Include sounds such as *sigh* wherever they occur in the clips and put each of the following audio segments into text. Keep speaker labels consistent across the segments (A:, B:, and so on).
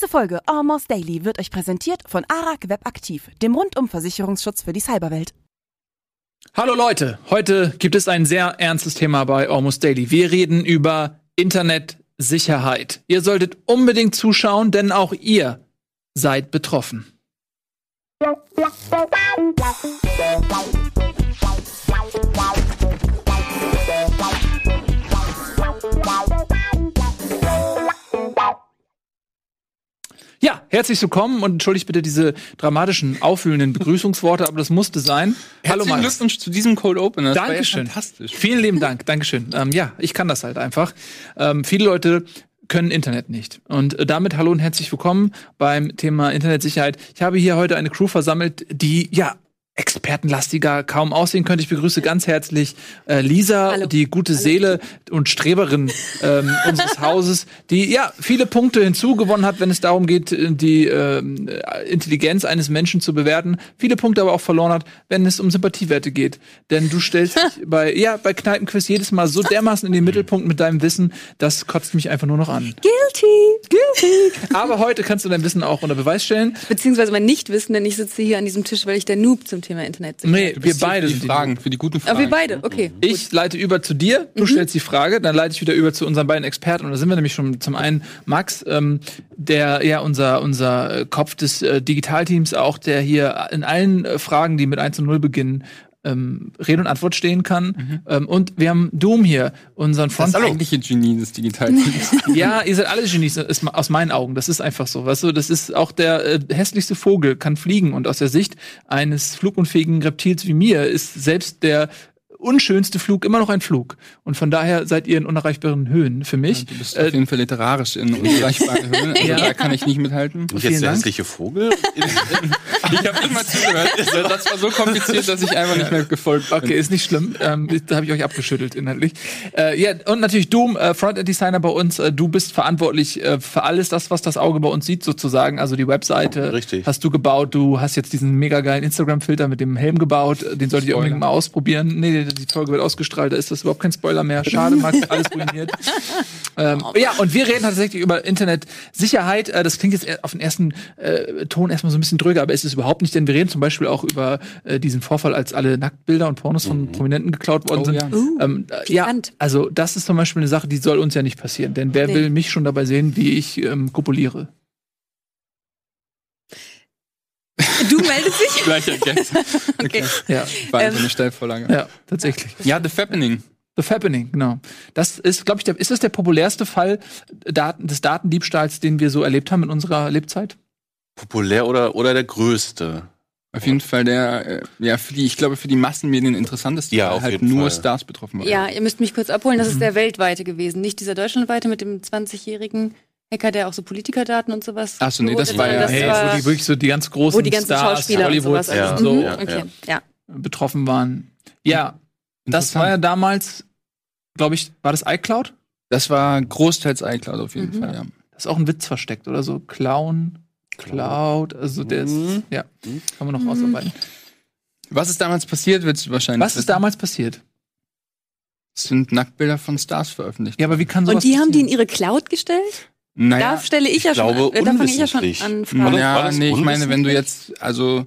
A: Diese Folge Almost Daily wird euch präsentiert von Arag Web Aktiv, dem Rundum-Versicherungsschutz für die Cyberwelt.
B: Hallo Leute, heute gibt es ein sehr ernstes Thema bei Almost Daily. Wir reden über Internetsicherheit. Ihr solltet unbedingt zuschauen, denn auch ihr seid betroffen. Ja, herzlich willkommen und entschuldigt bitte diese dramatischen, auffühlenden Begrüßungsworte, aber das musste sein.
C: Hallo Herzlichen Glückwunsch zu diesem Cold Opener.
B: Das Dankeschön. Ja fantastisch. Vielen lieben Dank. Dankeschön. Ähm, ja, ich kann das halt einfach. Ähm, viele Leute können Internet nicht. Und äh, damit hallo und herzlich willkommen beim Thema Internetsicherheit. Ich habe hier heute eine Crew versammelt, die ja expertenlastiger kaum aussehen könnte. Ich begrüße ganz herzlich äh, Lisa, Hallo. die gute Hallo. Seele und Streberin ähm, *laughs* unseres Hauses, die ja viele Punkte hinzugewonnen hat, wenn es darum geht, die äh, Intelligenz eines Menschen zu bewerten. Viele Punkte aber auch verloren hat, wenn es um Sympathiewerte geht. Denn du stellst dich *laughs* bei ja bei Kneipenquiz jedes Mal so dermaßen in den Mittelpunkt mit deinem Wissen, das kotzt mich einfach nur noch an.
D: Guilty,
B: guilty. Aber heute kannst du dein Wissen auch unter Beweis stellen.
D: Beziehungsweise mein Nichtwissen, denn ich sitze hier an diesem Tisch, weil ich der Noob zum Thema Internet
B: Nee, wir beide
C: für die Fragen, für die guten Fragen.
D: Aber wir beide, okay.
B: Ich gut. leite über zu dir, du mhm. stellst die Frage, dann leite ich wieder über zu unseren beiden Experten. Und da sind wir nämlich schon zum einen Max, ähm, der ja unser, unser Kopf des äh, Digitalteams auch, der hier in allen äh, Fragen, die mit 1 und 0 beginnen, ähm, Rede und Antwort stehen kann. Mhm. Ähm, und wir haben Doom hier, unseren Front.
C: Das ist eigentliche Genie des Digitalteams.
B: ja, ihr seid alle Genies, ist aus meinen Augen. Das ist einfach so. Weißt du, das ist auch der äh, hässlichste Vogel kann fliegen und aus der Sicht eines flugunfähigen Reptils wie mir ist selbst der unschönste Flug immer noch ein Flug. Und von daher seid ihr in unerreichbaren Höhen für mich. Ja,
C: du bist äh, auf jeden Fall literarisch in unerreichbaren *laughs* Höhen. Also ja. Da kann ich nicht mithalten.
E: Und jetzt der hässliche Vogel? *laughs*
C: ich habe mal zugehört. Das war so kompliziert, dass ich einfach nicht mehr gefolgt
B: bin. Okay, ist nicht schlimm. Ähm, da habe ich euch abgeschüttelt inhaltlich. Äh, ja, und natürlich Doom, äh, Frontend-Designer bei uns. Äh, du bist verantwortlich äh, für alles das, was das Auge bei uns sieht, sozusagen. Also die Webseite
E: Richtig.
B: hast du gebaut. Du hast jetzt diesen mega geilen Instagram-Filter mit dem Helm gebaut. Den solltet ihr unbedingt mal ausprobieren. Nee, die Folge wird ausgestrahlt, da ist das überhaupt kein Spoiler mehr. Schade, Max, *laughs* alles ruiniert. ähm, ja, und wir reden tatsächlich über Internetsicherheit. Äh, das klingt jetzt auf den ersten äh, Ton erstmal so ein bisschen dröger, aber ist es überhaupt nicht, denn wir reden zum Beispiel auch über äh, diesen Vorfall, als alle Nacktbilder und Pornos von mhm. Prominenten geklaut worden oh, sind. Ja. Uh, ähm, äh, ja, also das ist zum Beispiel eine Sache, die soll uns ja nicht passieren, denn wer nee. will mich schon dabei sehen, wie ich ähm, kopuliere?
D: Du meldest dich? *laughs*
C: Gleicher Guess.
D: okay.
C: Ja, war ähm, eine Steilvorlage.
B: Ja, tatsächlich.
C: Ja, The Fappening.
B: The Fappening, genau. Das ist, glaube ich, der, ist das der populärste Fall Daten, des Datendiebstahls, den wir so erlebt haben in unserer Lebzeit?
E: Populär oder, oder der größte?
C: Auf jeden Fall der, äh, ja, für die, ich glaube, für die Massenmedien interessanteste,
E: ja,
C: weil halt nur Fall. Stars betroffen waren.
D: Ja, ihr müsst mich kurz abholen, das ist mhm. der weltweite gewesen, nicht dieser deutschlandweite mit dem 20-jährigen Hacker, der auch so Politikerdaten und sowas.
C: Achso, nee, das war ja,
B: das hey, war, wo die wirklich so die ganz großen
D: wo die ganzen
B: Stars,
D: Schauspieler
B: Hollywood
D: und sowas
B: ja.
D: so
B: mhm.
D: ja, okay. ja.
B: betroffen waren. Ja, das war ja damals, glaube ich, war das iCloud?
C: Das war großteils iCloud auf jeden mhm. Fall, ja.
B: Das ist auch ein Witz versteckt oder so. Clown, Cloud, also der ist, mhm. ja, kann man noch mhm. ausarbeiten.
C: Was ist damals passiert, du wahrscheinlich
B: Was ist damals passiert?
C: Es sind Nacktbilder von Stars veröffentlicht.
B: Ja, aber wie kann sowas
D: Und die passieren? haben die in ihre Cloud gestellt?
E: Naja,
D: da stelle ich,
E: ich
D: ja
E: glaube,
D: schon,
E: äh,
D: da fange ich ja schon an Fragen.
C: Ja, nee, ich meine, wenn du jetzt, also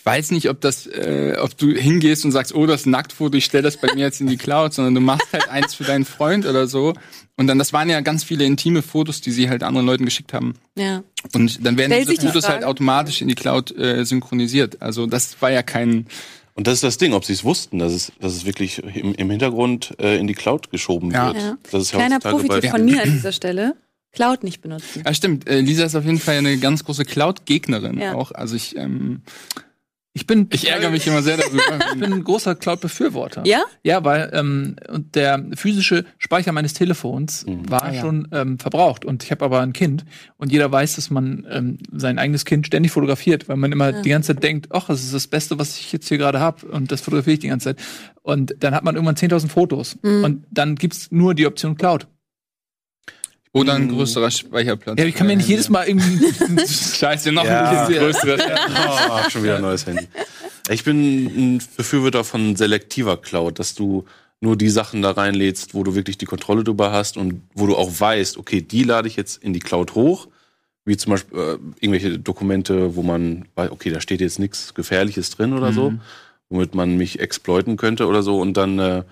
C: ich weiß nicht, ob das, äh, ob du hingehst und sagst, oh, das Nacktfoto, ich stelle das bei mir jetzt in die Cloud, sondern du machst halt eins für deinen Freund oder so. Und dann, das waren ja ganz viele intime Fotos, die sie halt anderen Leuten geschickt haben.
D: Ja.
C: Und dann werden diese Fotos halt automatisch in die Cloud äh, synchronisiert. Also das war ja kein
E: und das ist das Ding, ob sie es wussten, dass es, dass es wirklich im, im Hintergrund äh, in die Cloud geschoben
D: ja.
E: wird.
D: Ja. Das ist Kleiner Profi von mir an *clears throat* dieser Stelle. Cloud nicht benutzen.
C: Ja, stimmt. Äh, Lisa ist auf jeden Fall eine ganz große Cloud-Gegnerin ja. auch. Also ich, ähm,
B: ich bin,
C: ich ärgere mich immer sehr darüber. *laughs*
B: ich bin ein großer Cloud-Befürworter.
D: Ja?
B: Ja, weil ähm, und der physische Speicher meines Telefons mhm. war ah, ja. schon ähm, verbraucht und ich habe aber ein Kind und jeder weiß, dass man ähm, sein eigenes Kind ständig fotografiert, weil man immer ja. die ganze Zeit denkt, ach, das ist das Beste, was ich jetzt hier gerade habe und das fotografiere ich die ganze Zeit. Und dann hat man irgendwann 10.000 Fotos mhm. und dann gibt's nur die Option Cloud.
C: Oder ein größerer Speicherplatz.
B: Ja, ich kann mir nicht jedes Mal irgendwie. *laughs*
C: Scheiße, noch ja. ein größeres. *laughs*
E: oh, schon wieder ein neues Handy. Ich bin ein Befürworter von selektiver Cloud, dass du nur die Sachen da reinlädst, wo du wirklich die Kontrolle drüber hast und wo du auch weißt, okay, die lade ich jetzt in die Cloud hoch. wie zum Beispiel äh, irgendwelche Dokumente, wo man weiß, okay, da steht jetzt nichts Gefährliches drin oder so,
C: Mhm.
E: womit man mich exploiten könnte oder so. Und dann, äh,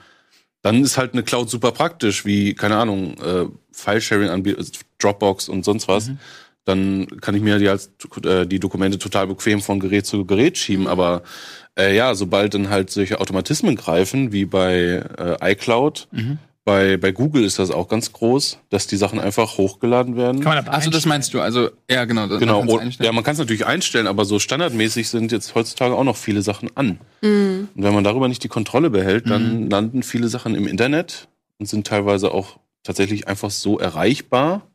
E: dann ist halt eine Cloud super praktisch, wie, keine Ahnung, äh, File-Sharing anbietet, also Dropbox und sonst was.
C: Mhm.
E: Dann kann ich mir die, als, äh, die Dokumente total bequem von Gerät zu Gerät schieben. Aber äh, ja, sobald dann halt solche Automatismen greifen, wie bei äh, iCloud,
C: Mhm.
E: Bei, bei Google ist das auch ganz groß, dass die Sachen einfach hochgeladen werden.
B: Kann man aber
C: Also das meinst du, also ja genau. das-
E: Genau, und, ja, man kann es natürlich einstellen, aber so standardmäßig sind jetzt heutzutage auch noch viele Sachen an.
D: Mhm.
E: Und wenn man darüber nicht die Kontrolle behält, dann
C: Mhm.
E: landen viele Sachen im Internet und sind teilweise auch tatsächlich einfach so erreichbar,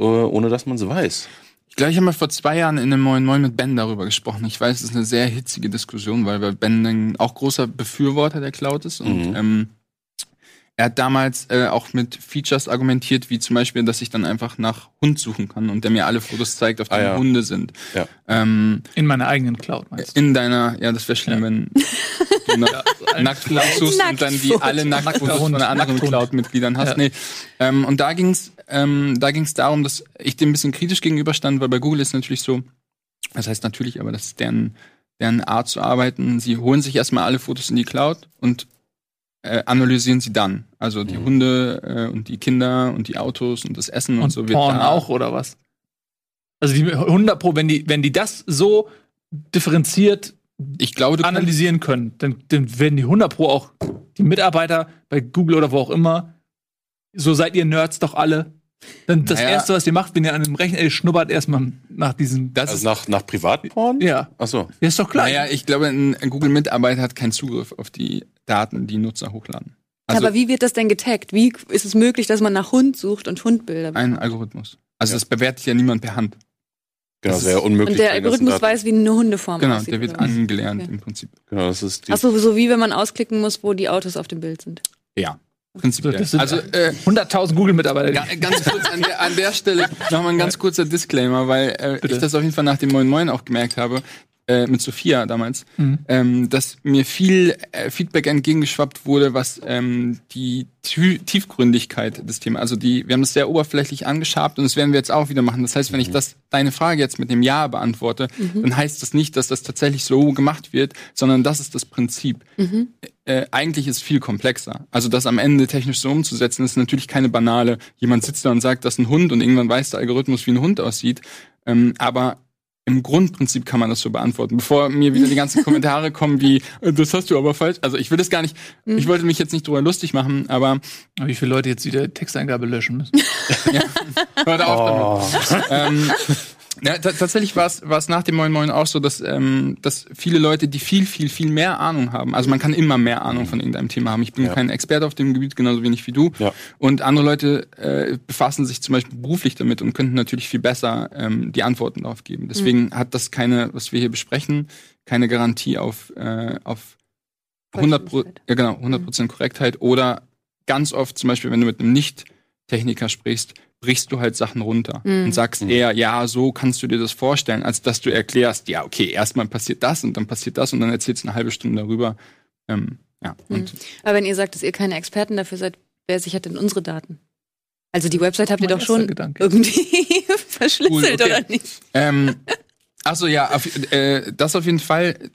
E: äh, ohne dass man es weiß.
C: Ich glaube, ich habe mal vor zwei Jahren in einem Moin Moin mit Ben darüber gesprochen. Ich weiß, es ist eine sehr hitzige Diskussion, weil Ben ein auch großer Befürworter der Cloud ist. Und
E: Mhm.
C: ähm, er hat damals äh, auch mit Features argumentiert, wie zum Beispiel, dass ich dann einfach nach Hund suchen kann und der mir alle Fotos zeigt, auf
E: Ah,
C: denen
E: ja.
C: Hunde sind.
E: Ja.
C: Ähm,
B: In meiner eigenen Cloud, meinst du?
C: in deiner, ja, das wäre schlimm,
B: Ja.
C: wenn *laughs* du nach, Nacktfotos suchst und dann die alle Nacktfotos von anderen. Cloud-Mitgliedern hast.
B: Ja.
C: Nee. Ähm, und da ging's, ähm, da ging's darum, dass ich dem ein bisschen kritisch gegenüberstand, weil bei Google ist natürlich so, das heißt natürlich, aber das ist deren, deren Art zu arbeiten. Sie holen sich erstmal alle Fotos in die Cloud und äh, analysieren sie dann. Also die
E: Mhm.
C: Hunde äh, und die Kinder und die Autos und das Essen und,
B: Und
C: so wird
B: Porn
C: da
B: auch, oder was? Also die 100 Pro, wenn die, wenn die das so differenziert
C: Ich glaube,
B: analysieren können, dann, dann werden die 100 Pro auch die Mitarbeiter bei Google oder wo auch immer, so seid ihr Nerds doch alle. Dann das
C: Naja.
B: erste, was ihr macht, wenn ihr an einem Rechner ihr schnuppert, erstmal nach diesem.
C: das
E: Also
C: ist
E: nach, nach Privatporn?
B: ja,
E: Ach so.
B: ja, ist doch klar.
C: Naja, ich glaube, ein, Google-Mitarbeiter hat keinen Zugriff auf die Daten, die Nutzer hochladen. Also
D: Aber wie wird das denn getaggt? Wie ist es möglich, dass man nach Hund sucht und Hundbilder?
C: ein Algorithmus. Also
E: Ja.
C: das bewertet ja niemand per Hand.
E: Genau,
C: Das
E: wäre unmöglich.
D: und der Algorithmus weiß, wie eine Hundeform
C: Genau,
D: aussieht.
C: der wird angelernt
D: Okay.
C: im Prinzip.
E: Genau, das ist die.
D: Ach so, so wie wenn man ausklicken muss, wo die Autos auf dem Bild sind.
C: Ja, prinzipiell.
B: Das sind
C: Also äh,
B: 100.000 Google-Mitarbeiter.
C: ga- ganz kurz an der, an der Stelle nochmal ein ganz kurzer Disclaimer, weil äh, ich das auf jeden Fall nach dem Moin Moin auch gemerkt habe, äh, mit Sophia damals,
B: Mhm.
C: ähm, dass mir viel äh, Feedback entgegengeschwappt wurde, was ähm, die Tü Tiefgründigkeit des Themas, also die, wir haben das sehr oberflächlich angeschabt und das werden wir jetzt auch wieder machen. Das heißt, wenn ich das deine Frage jetzt mit dem Ja beantworte, dann heißt das nicht, dass das tatsächlich so gemacht wird, sondern das ist das Prinzip. Äh, eigentlich ist es viel komplexer. Also das am Ende technisch so umzusetzen, ist natürlich keine banale. Jemand sitzt da und sagt, das ist ein Hund und irgendwann weiß der Algorithmus, wie ein Hund aussieht. Ähm, aber im Grundprinzip kann man das so beantworten. Bevor mir wieder die ganzen Kommentare *laughs* kommen wie, äh, das hast du aber falsch. Also ich will das gar nicht, ich wollte mich jetzt nicht drüber lustig machen, aber
B: Wie viele Leute jetzt wieder Texteingabe löschen müssen. *laughs*
C: hört auf
E: Oh.
C: damit. ähm, ja, ta- tatsächlich war es war es nach dem Moin Moin auch so, dass, ähm, dass viele Leute, die viel, viel, viel mehr Ahnung haben, also man kann immer mehr Ahnung von irgendeinem Thema haben. Ich bin
E: Ja.
C: kein Experte auf dem Gebiet, genauso wenig wie du.
E: Ja.
C: Und andere Leute äh, befassen sich zum Beispiel beruflich damit und könnten natürlich viel besser ähm, die Antworten darauf geben. Deswegen hat das keine, was wir hier besprechen, keine Garantie auf, äh, auf 100 Pro, ja genau, 100% Korrektheit oder ganz oft zum Beispiel, wenn du mit einem Nicht-Techniker sprichst, brichst du halt Sachen runter
D: Mhm.
C: und sagst eher, ja, so kannst du dir das vorstellen, als dass du erklärst, ja, okay, erstmal passiert das und dann passiert das und dann erzählst du eine halbe Stunde darüber. Ähm, ja, und
D: Aber wenn ihr sagt, dass ihr keine Experten dafür seid, wer sichert denn unsere Daten? Also die Website habt ihr doch schon
B: Gedanke.
D: irgendwie *laughs* verschlüsselt,
C: Cool, okay.
D: oder nicht?
C: Ähm, also ja, auf, äh, das auf jeden Fall.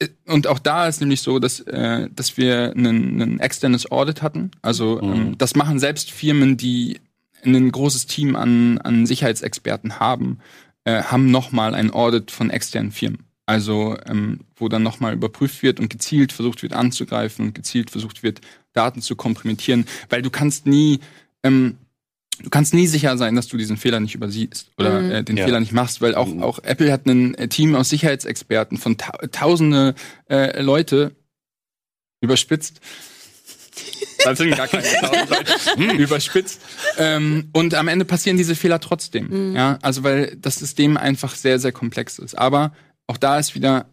C: Äh, Und auch da ist nämlich so, dass, äh, dass wir ein, ein externes Audit hatten. Also
E: Mhm.
C: ähm, das machen selbst Firmen, die ein großes Team an, an Sicherheitsexperten haben, äh, haben nochmal ein Audit von externen Firmen. Also ähm, wo dann nochmal überprüft wird und gezielt versucht wird anzugreifen und gezielt versucht wird, Daten zu kompromittieren. Weil du kannst nie, ähm, du kannst nie sicher sein, dass du diesen Fehler nicht übersiehst oder
D: Mhm.
C: äh, den
E: Ja.
C: Fehler nicht machst, weil auch,
E: Mhm.
C: auch Apple hat ein äh, Team aus Sicherheitsexperten von ta tausende äh, Leute überspitzt. *laughs* Das sind gar keine Leute. *laughs* Hm, überspitzt. Ähm, und am Ende passieren diese Fehler trotzdem.
D: Mhm.
C: Ja, also weil das System einfach sehr, sehr komplex ist. Aber auch da ist wieder,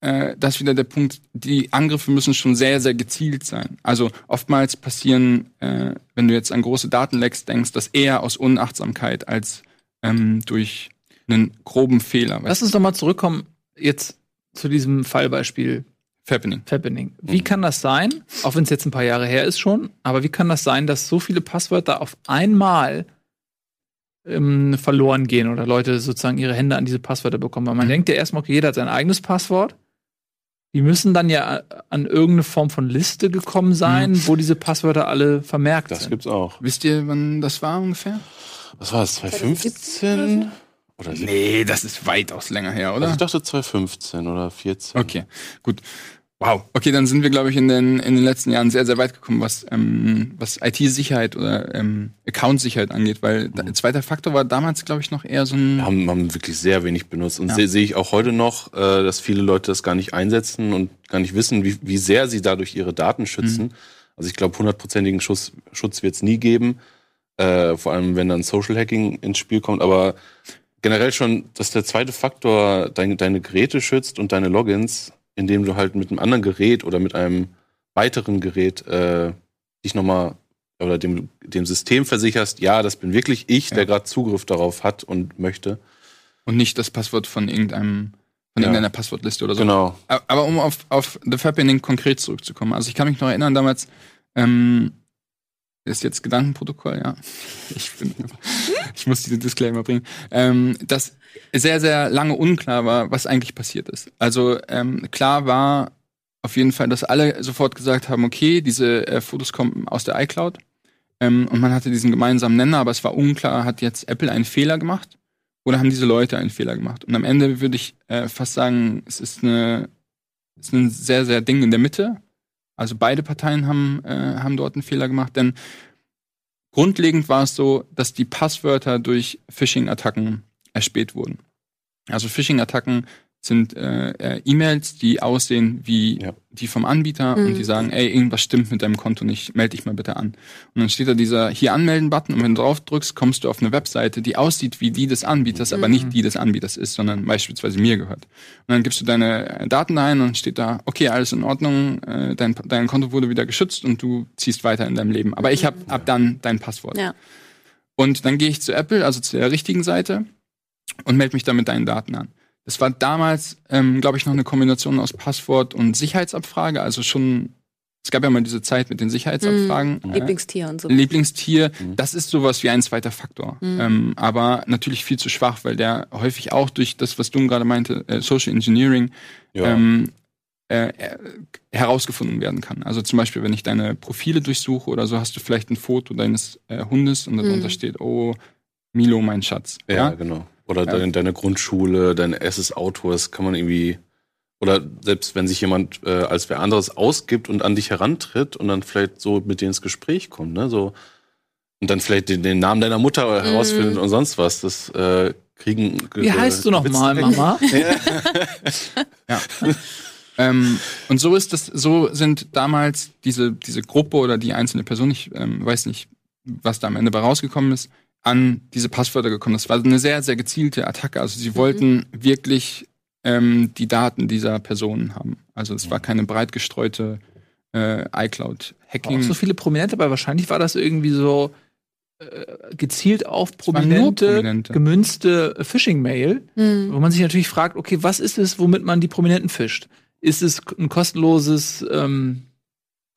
C: äh, das ist wieder der Punkt, die Angriffe müssen schon sehr, sehr gezielt sein. Also oftmals passieren, äh, wenn du jetzt an große Datenlecks denkst, das eher aus Unachtsamkeit als ähm, durch einen groben Fehler.
B: Lass uns doch mal zurückkommen jetzt zu diesem Fallbeispiel
C: Fappening.
B: Fappening. Wie
E: Mhm.
B: kann das sein, auch wenn es jetzt ein paar Jahre her ist schon, aber wie kann das sein, dass so viele Passwörter auf einmal ähm, verloren gehen oder Leute sozusagen ihre Hände an diese Passwörter bekommen. Weil man denkt ja erstmal, okay, jeder hat sein eigenes Passwort. Die müssen dann ja an irgendeine Form von Liste gekommen sein, wo diese Passwörter alle vermerkt
E: Das
B: sind.
E: gibt's auch.
C: Wisst ihr, wann das war ungefähr?
E: Was war es? 2015? Oder 17?
C: Nee, das ist weitaus länger her, oder?
E: Also ich dachte 2015 oder 14.
C: Okay, gut. Wow. Okay, dann sind wir, glaube ich, in den, in den letzten Jahren sehr, sehr weit gekommen, was, ähm, was IT-Sicherheit oder ähm, Account-Sicherheit angeht, weil der zweite Faktor war damals, glaube ich, noch eher so ein.
E: haben, haben wirklich sehr wenig benutzt. Und
C: Ja.
E: se- sehe ich auch heute noch, äh, dass viele Leute das gar nicht einsetzen und gar nicht wissen, wie, wie sehr sie dadurch ihre Daten schützen. Also ich glaube, hundertprozentigen Schutz, Schutz wird es nie geben. Äh, vor allem, wenn dann Social Hacking ins Spiel kommt. Aber generell schon, dass der zweite Faktor deine, deine Geräte schützt und deine Logins, indem du halt mit einem anderen Gerät oder mit einem weiteren Gerät äh, dich nochmal oder dem, dem System versicherst, ja, das bin wirklich ich, der
C: Ja.
E: gerade Zugriff darauf hat und möchte.
C: Und nicht das Passwort von irgendeinem, von
E: Ja.
C: irgendeiner Passwortliste oder so.
E: Genau.
C: Aber um auf, auf The Fappening konkret zurückzukommen. Also ich kann mich noch erinnern, damals, ähm, ist jetzt Gedankenprotokoll, ja. Ich, bin, ich muss diese Disclaimer bringen. Ähm, dass sehr, sehr lange unklar war, was eigentlich passiert ist. Also ähm, klar war auf jeden Fall, dass alle sofort gesagt haben, okay, diese äh, Fotos kommen aus der iCloud. Ähm, und man hatte diesen gemeinsamen Nenner, aber es war unklar, hat jetzt Apple einen Fehler gemacht oder haben diese Leute einen Fehler gemacht? Und am Ende würde ich äh, fast sagen, es ist eine es ist ein sehr, sehr Ding in der Mitte. Also beide Parteien haben, äh, haben dort einen Fehler gemacht, denn grundlegend war es so, dass die Passwörter durch Phishing-Attacken erspäht wurden. Also Phishing-Attacken sind äh, äh, E-Mails, die aussehen wie
E: Ja.
C: die vom Anbieter
D: Mhm.
C: und die sagen, ey, irgendwas stimmt mit deinem Konto nicht, melde dich mal bitte an. Und dann steht da dieser hier anmelden-Button und wenn du drauf drückst, kommst du auf eine Webseite, die aussieht wie die des Anbieters, aber nicht die des Anbieters ist, sondern beispielsweise mir gehört. Und dann gibst du deine äh, Daten ein und steht da, okay, alles in Ordnung, äh, dein, dein Konto wurde wieder geschützt und du ziehst weiter in deinem Leben. Aber ich habe ab dann dein Passwort.
D: Ja.
C: Und dann gehe ich zu Apple, also zu der richtigen Seite, und melde mich da mit deinen Daten an. Das war damals, ähm, glaube ich, noch eine Kombination aus Passwort und Sicherheitsabfrage. Also schon, es gab ja mal diese Zeit mit den Sicherheitsabfragen.
D: Mhm.
C: Äh,
D: Lieblingstier und so.
C: Lieblingstier,
E: Mhm.
C: das ist sowas wie ein zweiter Faktor.
D: Mhm.
C: Ähm, aber natürlich viel zu schwach, weil der häufig auch durch das, was du gerade meinte, äh, Social Engineering,
E: Ja.
C: ähm, äh, äh, herausgefunden werden kann. Also zum Beispiel, wenn ich deine Profile durchsuche oder so, hast du vielleicht ein Foto deines äh, Hundes und darunter
D: Mhm.
C: steht, oh, Milo, mein Schatz.
E: ja, genau. Oder
C: Ja.
E: deine, deine Grundschule, dein erstes Auto, das kann man irgendwie. Oder selbst wenn sich jemand äh, als wer anderes ausgibt und an dich herantritt und dann vielleicht so mit dir ins Gespräch kommt, ne? So, und dann vielleicht den, den Namen deiner Mutter herausfindet und sonst was. Das äh, kriegen.
B: Wie heißt du noch mal, Mama? *laughs*
C: Ja. ähm, und so ist das, so sind damals diese, diese Gruppe oder die einzelne Person, ich ähm, weiß nicht, was da am Ende bei rausgekommen ist, an diese Passwörter gekommen. Das war eine sehr, sehr gezielte Attacke. Also sie wollten wirklich ähm, die Daten dieser Personen haben. Also es war keine breit gestreute äh,
B: Auch
C: iCloud-Hacking.
B: so viele Prominente, aber wahrscheinlich war das irgendwie so äh, gezielt auf Prominente,
C: Prominente.
B: gemünzte Phishing-Mail,
D: Mhm.
B: wo man sich natürlich fragt, okay, was ist es, womit man die Prominenten fischt? Ist es ein kostenloses ähm,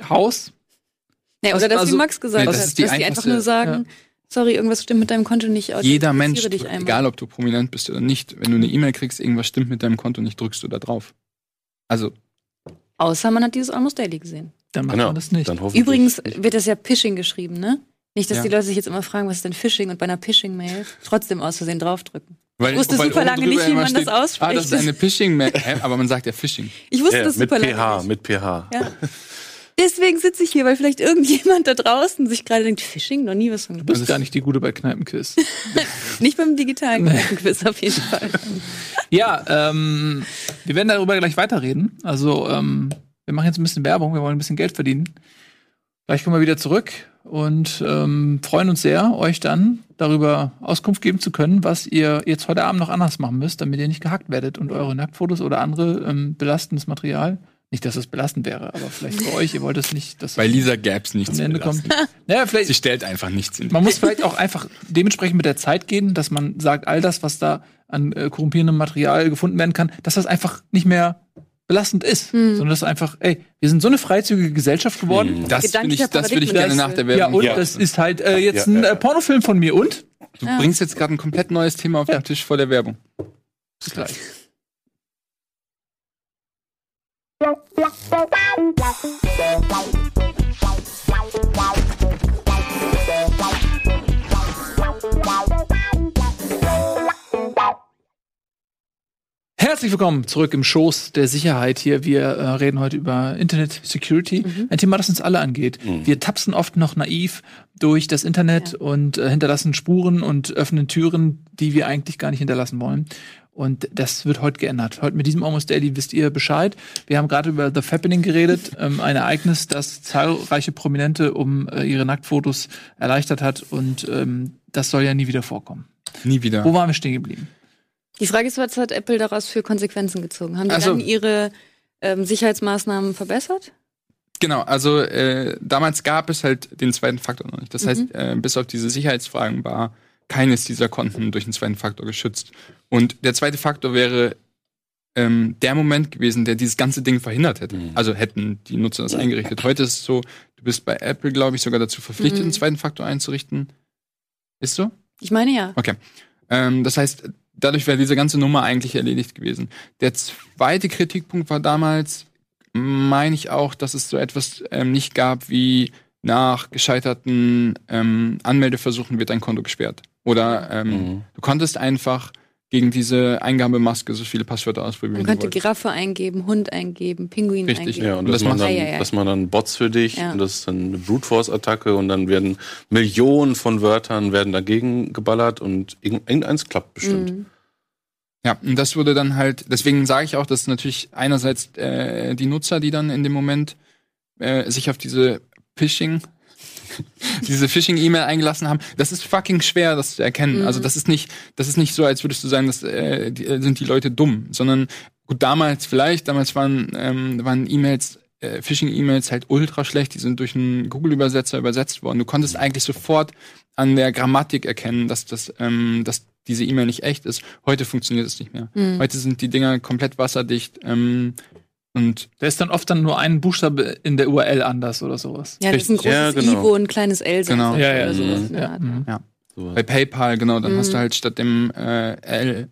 B: Haus?
D: Nee, oder das,
B: Also-
D: wie Max gesagt
C: Nee, das
D: hat,
C: ist die
D: dass die einfach nur sagen, sorry, irgendwas stimmt mit deinem Konto nicht.
C: Jeder Mensch, egal ob du prominent bist oder nicht, wenn du eine E-Mail kriegst, irgendwas stimmt mit deinem Konto nicht, drückst du da drauf. Also
D: Außer man hat dieses Almost Daily gesehen.
B: Dann macht
E: Genau.
B: man das nicht.
D: Übrigens
E: nicht.
D: wird das ja Phishing geschrieben, ne? Nicht, dass
C: Ja.
D: die Leute sich jetzt immer fragen, was ist denn Phishing und bei einer Phishing-Mail trotzdem aus Versehen draufdrücken.
C: Weil,
D: Ich wusste
C: weil
D: super lange nicht, wie man das ausspricht.
C: Ah, das ist eine Phishing-Mail. Aber man sagt ja Phishing.
D: Ich wusste
E: Ja,
D: das
E: mit
D: super lange
E: PH,
D: nicht.
E: mit PH.
D: Ja. *laughs* Deswegen sitze ich hier, weil vielleicht irgendjemand da draußen sich gerade denkt, Phishing, noch nie was von
B: Du bist gar nicht die Gute bei Kneipenquiz. *laughs*
D: Nicht beim digitalen Quiz auf jeden Fall.
B: ja, ähm, wir werden darüber gleich weiterreden. Also, ähm, wir machen jetzt ein bisschen Werbung, wir wollen ein bisschen Geld verdienen. Gleich kommen wir wieder zurück und ähm, freuen uns sehr, euch dann darüber Auskunft geben zu können, was ihr jetzt heute Abend noch anders machen müsst, damit ihr nicht gehackt werdet und eure Nacktfotos oder andere ähm, belastendes Material. Nicht, dass es belastend wäre, aber vielleicht für euch, ihr wollt es nicht, dass
C: Bei
B: es
C: Lisa gäb's nichts.
B: am Ende kommt. *laughs* Naja, vielleicht,
C: Sie stellt einfach nichts in.
B: man muss vielleicht auch einfach dementsprechend mit der Zeit gehen, dass man sagt, all das, was da an äh, korrumpierendem Material gefunden werden kann, dass das einfach nicht mehr belastend ist, sondern dass einfach, ey, wir sind so eine freizügige Gesellschaft geworden.
C: Das würde ich, das würde ich gerne nach der
B: Ja,
C: Werbung.
B: und
E: Ja.
B: das ist halt äh, jetzt
E: Ja,
B: ein
E: ja.
B: äh, Pornofilm von mir und
C: Du
D: Ja.
C: bringst jetzt gerade ein komplett neues Thema auf den Tisch vor der Werbung.
B: Bis gleich. Herzlich willkommen zurück im Schoß der Sicherheit hier. Wir äh, reden heute über Internet Security, ein Thema, das uns alle angeht. Wir tapsen oft noch naiv durch das Internet und äh, hinterlassen Spuren und öffnen Türen, die wir eigentlich gar nicht hinterlassen wollen. Und das wird heute geändert. Heute mit diesem Almost Daily wisst ihr Bescheid. Wir haben gerade über The Fappening geredet, *laughs* ähm, ein Ereignis, das zahlreiche Prominente um äh, ihre Nacktfotos erleichtert hat. Und ähm, das soll ja nie wieder vorkommen.
C: Nie wieder.
B: Wo waren wir stehen geblieben?
D: Die Frage ist, was hat Apple daraus für Konsequenzen gezogen? Haben die
C: Also-
D: dann ihre ähm, Sicherheitsmaßnahmen verbessert?
C: Genau, also äh, damals gab es halt den zweiten Faktor noch nicht. Das
D: Mhm.
C: heißt, äh, bis auf diese Sicherheitsfragen war keines dieser Konten durch den zweiten Faktor geschützt. Und der zweite Faktor wäre ähm, der Moment gewesen, der dieses ganze Ding verhindert hätte.
E: Mhm.
C: Also hätten die Nutzer das eingerichtet. Heute ist es so, du bist bei Apple, glaube ich, sogar dazu verpflichtet,
D: Mhm.
C: den zweiten Faktor einzurichten. Ist so?
D: Ich meine ja.
C: Okay. Ähm, das heißt, dadurch wäre diese ganze Nummer eigentlich erledigt gewesen. Der zweite Kritikpunkt war damals, meine ich auch, dass es so etwas ähm, nicht gab wie nach gescheiterten ähm, Anmeldeversuchen wird dein Konto gesperrt. Oder ähm,
E: Mhm.
C: du konntest einfach gegen diese Eingabemaske so viele Passwörter ausprobieren.
D: Man
C: wie du
D: könnte
C: wolltest.
D: Giraffe eingeben, Hund eingeben, Pinguin
C: Richtig,
D: eingeben.
E: Ja, und
C: Und
E: das,
C: das
E: machen
C: macht-
E: dann,
D: Ja, ja, ja.
E: das machen dann Bots für dich
D: Ja.
E: und das ist dann eine Brute Force Attacke und dann werden Millionen von Wörtern werden dagegen geballert und irgend- irgendeins klappt bestimmt.
D: Mhm.
C: Ja, und das wurde dann halt, deswegen sage ich auch, dass natürlich einerseits äh, die Nutzer, die dann in dem Moment äh, sich auf diese Phishing, *laughs* diese Phishing-E-Mail eingelassen haben, das ist fucking schwer, das zu erkennen.
D: Mhm.
C: Also das ist nicht, das ist nicht so, als würdest du sagen, dass äh, die, äh, sind die Leute dumm, sondern gut, damals vielleicht, damals waren, ähm, waren E-Mails, äh, Phishing-E-Mails halt ultra schlecht, die sind durch einen Google-Übersetzer übersetzt worden. Du konntest eigentlich sofort an der Grammatik erkennen, dass das, ähm, dass diese E-Mail nicht echt ist. Heute funktioniert es nicht mehr.
D: Mhm.
C: Heute sind die Dinger komplett wasserdicht ähm, und
B: Da ist dann oft dann nur ein Buchstabe in der URL anders oder sowas.
D: Ja, das ist ein großes
E: Ja, genau.
D: I, wo ein kleines L sein
C: Genau.
B: Ja, ja,
D: oder sowas
E: mhm.
B: Ja, mhm.
E: So.
C: bei PayPal, genau, dann
D: Mhm.
C: hast du halt statt dem äh, L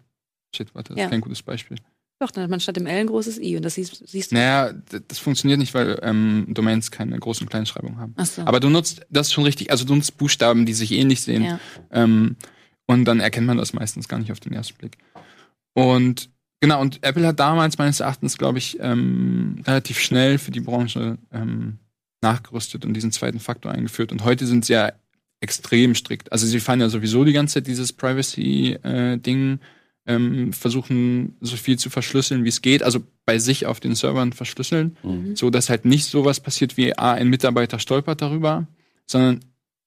C: Shit, warte, das
D: Ja.
C: ist kein gutes Beispiel.
D: Doch, dann hat man statt dem L ein großes I und das siehst, siehst du.
C: Naja, das funktioniert nicht, weil ähm, Domains keine Groß- und Kleinschreibung haben.
D: Ach so.
C: Aber du nutzt, das ist schon richtig, also du nutzt Buchstaben, die sich ähnlich sehen.
D: ja.
C: Ähm, und dann erkennt man das meistens gar nicht auf den ersten Blick. Und genau, und Apple hat damals meines Erachtens, glaube ich, ähm, relativ schnell für die Branche ähm, nachgerüstet und diesen zweiten Faktor eingeführt. Und heute sind sie ja extrem strikt. Also sie fahren ja sowieso die ganze Zeit dieses Privacy-Ding, ähm, versuchen so viel zu verschlüsseln, wie es geht. Also bei sich auf den Servern verschlüsseln
E: Mhm.
C: so dass halt nicht sowas passiert wie ah, ein Mitarbeiter stolpert darüber, sondern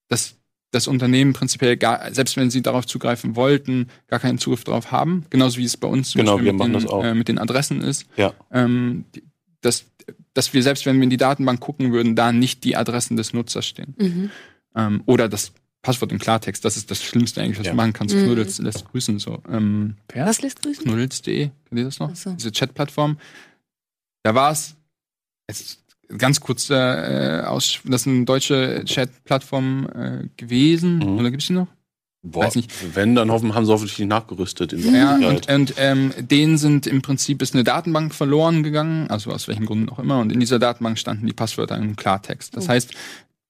C: dass das Unternehmen prinzipiell gar, selbst wenn sie darauf zugreifen wollten, gar keinen Zugriff darauf haben. Genauso wie es bei uns zum
E: Genau,
C: Beispiel
E: wir
C: mit,
E: machen
C: den,
E: das auch.
C: Äh, mit den Adressen ist.
E: Ja.
C: Ähm, dass, dass wir selbst, wenn wir in die Datenbank gucken würden, da nicht die Adressen des Nutzers stehen.
D: Mhm.
C: Ähm, oder das Passwort im Klartext, das ist das Schlimmste eigentlich, was
E: Ja.
C: du machen kannst.
D: Mhm.
C: Knuddels lässt grüßen so. Ähm,
D: Was lässt grüßen?
C: Knuddels.de, kennt ihr das noch?
D: So.
C: Diese Chat-Plattform. Da war es, ganz kurz äh, aus, das ist eine deutsche Chat-Plattform äh, gewesen.
E: Mhm.
C: Oder gibt's die noch?
E: Boah,
C: Weiß nicht.
E: Wenn, dann hoffen, haben sie hoffentlich nachgerüstet. In
C: Ja, und, und ähm, denen sind im Prinzip ist eine Datenbank verloren gegangen, also aus welchen Gründen auch immer. Und in dieser Datenbank standen die Passwörter im Klartext. Das
D: Oh.
C: heißt,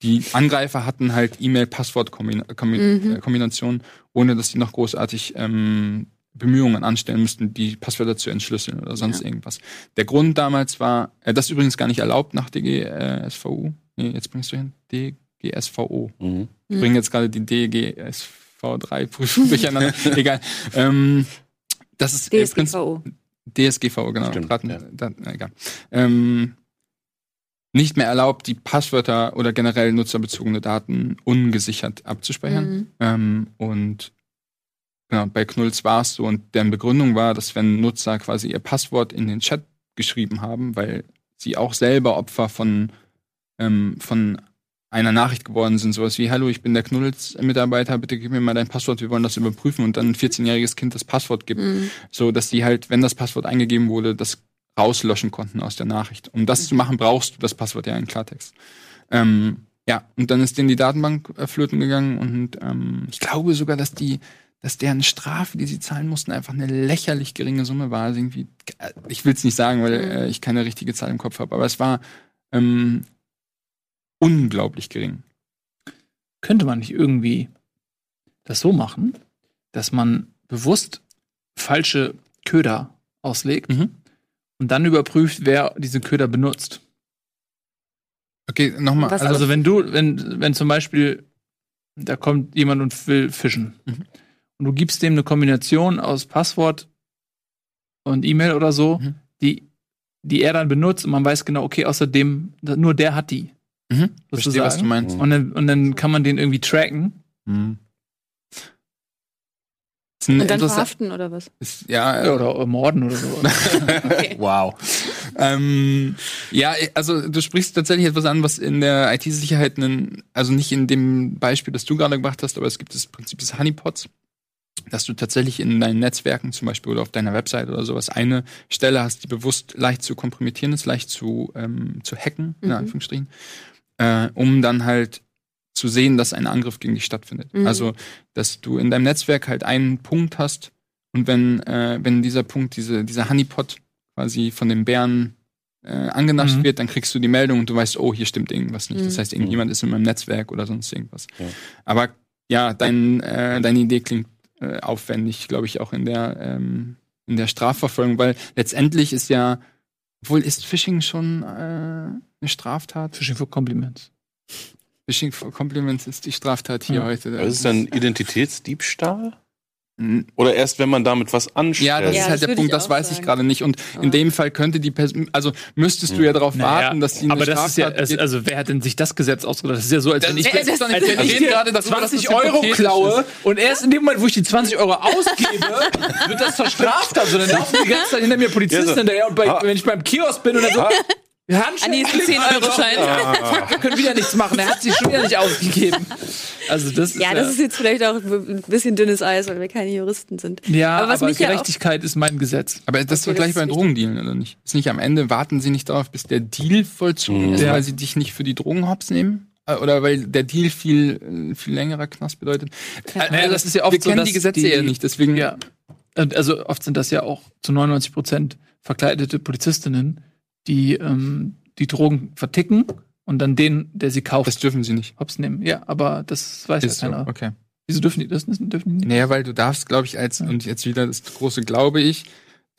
C: die Angreifer hatten halt E-Mail-Passwort-Kombinationen, ohne dass sie noch großartig ähm, Bemühungen anstellen müssten, die Passwörter zu entschlüsseln oder sonst
D: Ja.
C: irgendwas. Der Grund damals war, äh, das ist übrigens gar nicht erlaubt nach DGSVU. Nee, jetzt bringst du hin. DGSVO.
E: Mhm.
C: Ich bringe jetzt gerade die DGSV3-Prüfung *laughs* durcheinander. Egal. Ähm, das ist äh, Prinz-
D: DSGVO.
C: DSGVO, genau.
E: Stimmt,
C: Daten,
E: ja.
C: Daten, na, egal. Ähm, nicht mehr erlaubt, die Passwörter oder generell nutzerbezogene Daten ungesichert abzuspeichern.
D: Mhm.
C: Ähm, und genau, bei Knulls war es so und deren Begründung war, dass wenn Nutzer quasi ihr Passwort in den Chat geschrieben haben, weil sie auch selber Opfer von, ähm, von einer Nachricht geworden sind, sowas wie, hallo, ich bin der Knuddels-Mitarbeiter, bitte gib mir mal dein Passwort, wir wollen das überprüfen und dann ein 14-jähriges Kind das Passwort gibt,
D: Mhm.
C: so dass die halt, wenn das Passwort eingegeben wurde, das rauslöschen konnten aus der Nachricht. Um das zu machen, brauchst du das Passwort ja in Klartext. Ähm, Ja, und dann ist denen die Datenbank äh, flöten gegangen und ähm, ich glaube sogar, dass die, dass deren Strafe, die sie zahlen mussten, einfach eine lächerlich geringe Summe war. Also irgendwie, äh, ich will es nicht sagen, weil äh, ich keine richtige Zahl im Kopf habe, aber es war ähm, unglaublich gering.
B: Könnte man nicht irgendwie das so machen, dass man bewusst falsche Köder auslegt
C: Mhm.
B: und dann überprüft, wer diese Köder benutzt?
C: Okay, nochmal. Also,
B: Also wenn du, wenn, wenn zum Beispiel da kommt jemand und will fischen
C: Mhm.
B: Und du gibst dem eine Kombination aus Passwort und E-Mail oder so,
C: Mhm.
B: die, die er dann benutzt und man weiß genau, okay, außerdem nur der hat die.
C: mhm, verstehe, was du meinst.
B: Und dann, und dann kann man den irgendwie tracken.
C: Mhm. Ist ein
D: Und dann verhaften oder was?
C: ist, ja,
B: Ja, oder morden oder so. *laughs*
D: Okay.
C: Wow. ähm, ja, also du sprichst tatsächlich etwas an, was in der IT-Sicherheit, einen- also nicht in dem Beispiel, das du gerade gebracht hast, aber es gibt das Prinzip des Honeypots, dass du tatsächlich in deinen Netzwerken zum Beispiel oder auf deiner Website oder sowas eine Stelle hast, die bewusst leicht zu kompromittieren ist, leicht zu, ähm, zu hacken, in
D: Mhm.
C: Anführungsstrichen, äh, um dann halt zu sehen, dass ein Angriff gegen dich stattfindet.
D: Mhm.
C: Also, dass du in deinem Netzwerk halt einen Punkt hast und wenn, äh, wenn dieser Punkt, diese, dieser Honeypot quasi von den Bären äh, angenascht
B: Mhm.
C: wird, dann kriegst du die Meldung und du weißt, oh, hier stimmt irgendwas nicht. Das
D: Mhm.
C: heißt, irgendjemand ist in meinem Netzwerk oder sonst irgendwas.
E: Ja.
C: Aber ja, dein, äh, deine Idee klingt äh, aufwendig, glaube ich, auch in der, ähm, in der Strafverfolgung, weil letztendlich ist ja, obwohl ist Phishing schon äh, eine Straftat?
B: Fishing for Compliments.
C: Phishing for Compliments ist die Straftat hier
B: Ja.
C: heute.
E: Das ist dann Identitätsdiebstahl? Oder erst, wenn man damit was anstellt?
C: Ja, das
D: Ja,
C: ist
D: das
C: halt der
D: würde
C: Punkt,
D: ich
C: das weiß ich
D: sagen.
C: gerade nicht. Und in dem Fall könnte die Person, also müsstest du ja darauf
B: Naja,
C: warten, dass die eine
B: aber das ist ja,
C: Straftat
B: es, also wer hat denn sich das Gesetz ausgedacht? Das ist ja so, als
C: Das
B: wenn ich,
C: das
B: als wenn ich dir
C: gerade darüber, dass
B: 20
C: das
B: Euro klaue und erst in dem Moment, wo ich die 20 Euro ausgebe, wird das verstraft. Also dann laufen die ganze Zeit hinter mir Polizisten
E: Ja, so.
B: hinterher und bei,
E: Ah.
B: wenn ich beim Kiosk bin und dann so,
D: Ah, nee, ist ein 10-Euro-Schein. *laughs*
B: Wir können wieder nichts machen. Er hat sich schon wieder nicht ausgegeben. Also das ist
D: Ja, das ist jetzt vielleicht auch ein bisschen dünnes Eis, weil wir keine Juristen sind.
B: ja,
D: aber
B: aber,
D: mich ja
B: Gerechtigkeit ist mein Gesetz.
C: Aber das ist
D: Okay,
C: doch gleich
D: das
C: bei Drogendealen, oder nicht? Ist nicht am Ende, warten sie nicht darauf, bis der Deal vollzogen
E: Mhm.
C: ist,
B: Ja.
C: weil sie dich nicht für die Drogen hops nehmen? Äh, Oder weil der Deal viel, äh, viel längerer Knast bedeutet?
D: Keine
C: Äh,
B: Naja, das ist ja oft
C: wir
B: so,
C: kennen die Gesetze
B: die-
C: ja nicht, deswegen
B: Ja. Also oft sind das ja auch zu 99 Prozent verkleidete Polizistinnen, die ähm, die Drogen verticken und dann den, der sie kauft,
C: das dürfen sie nicht.
B: hops nehmen. Ja, aber das weiß
C: Ist
B: ja
C: so,
B: keiner.
C: okay.
B: Wieso dürfen die das nicht? Dürfen die nicht?
C: Naja, weil du darfst, glaube ich, als, und jetzt wieder das große Glaube ich,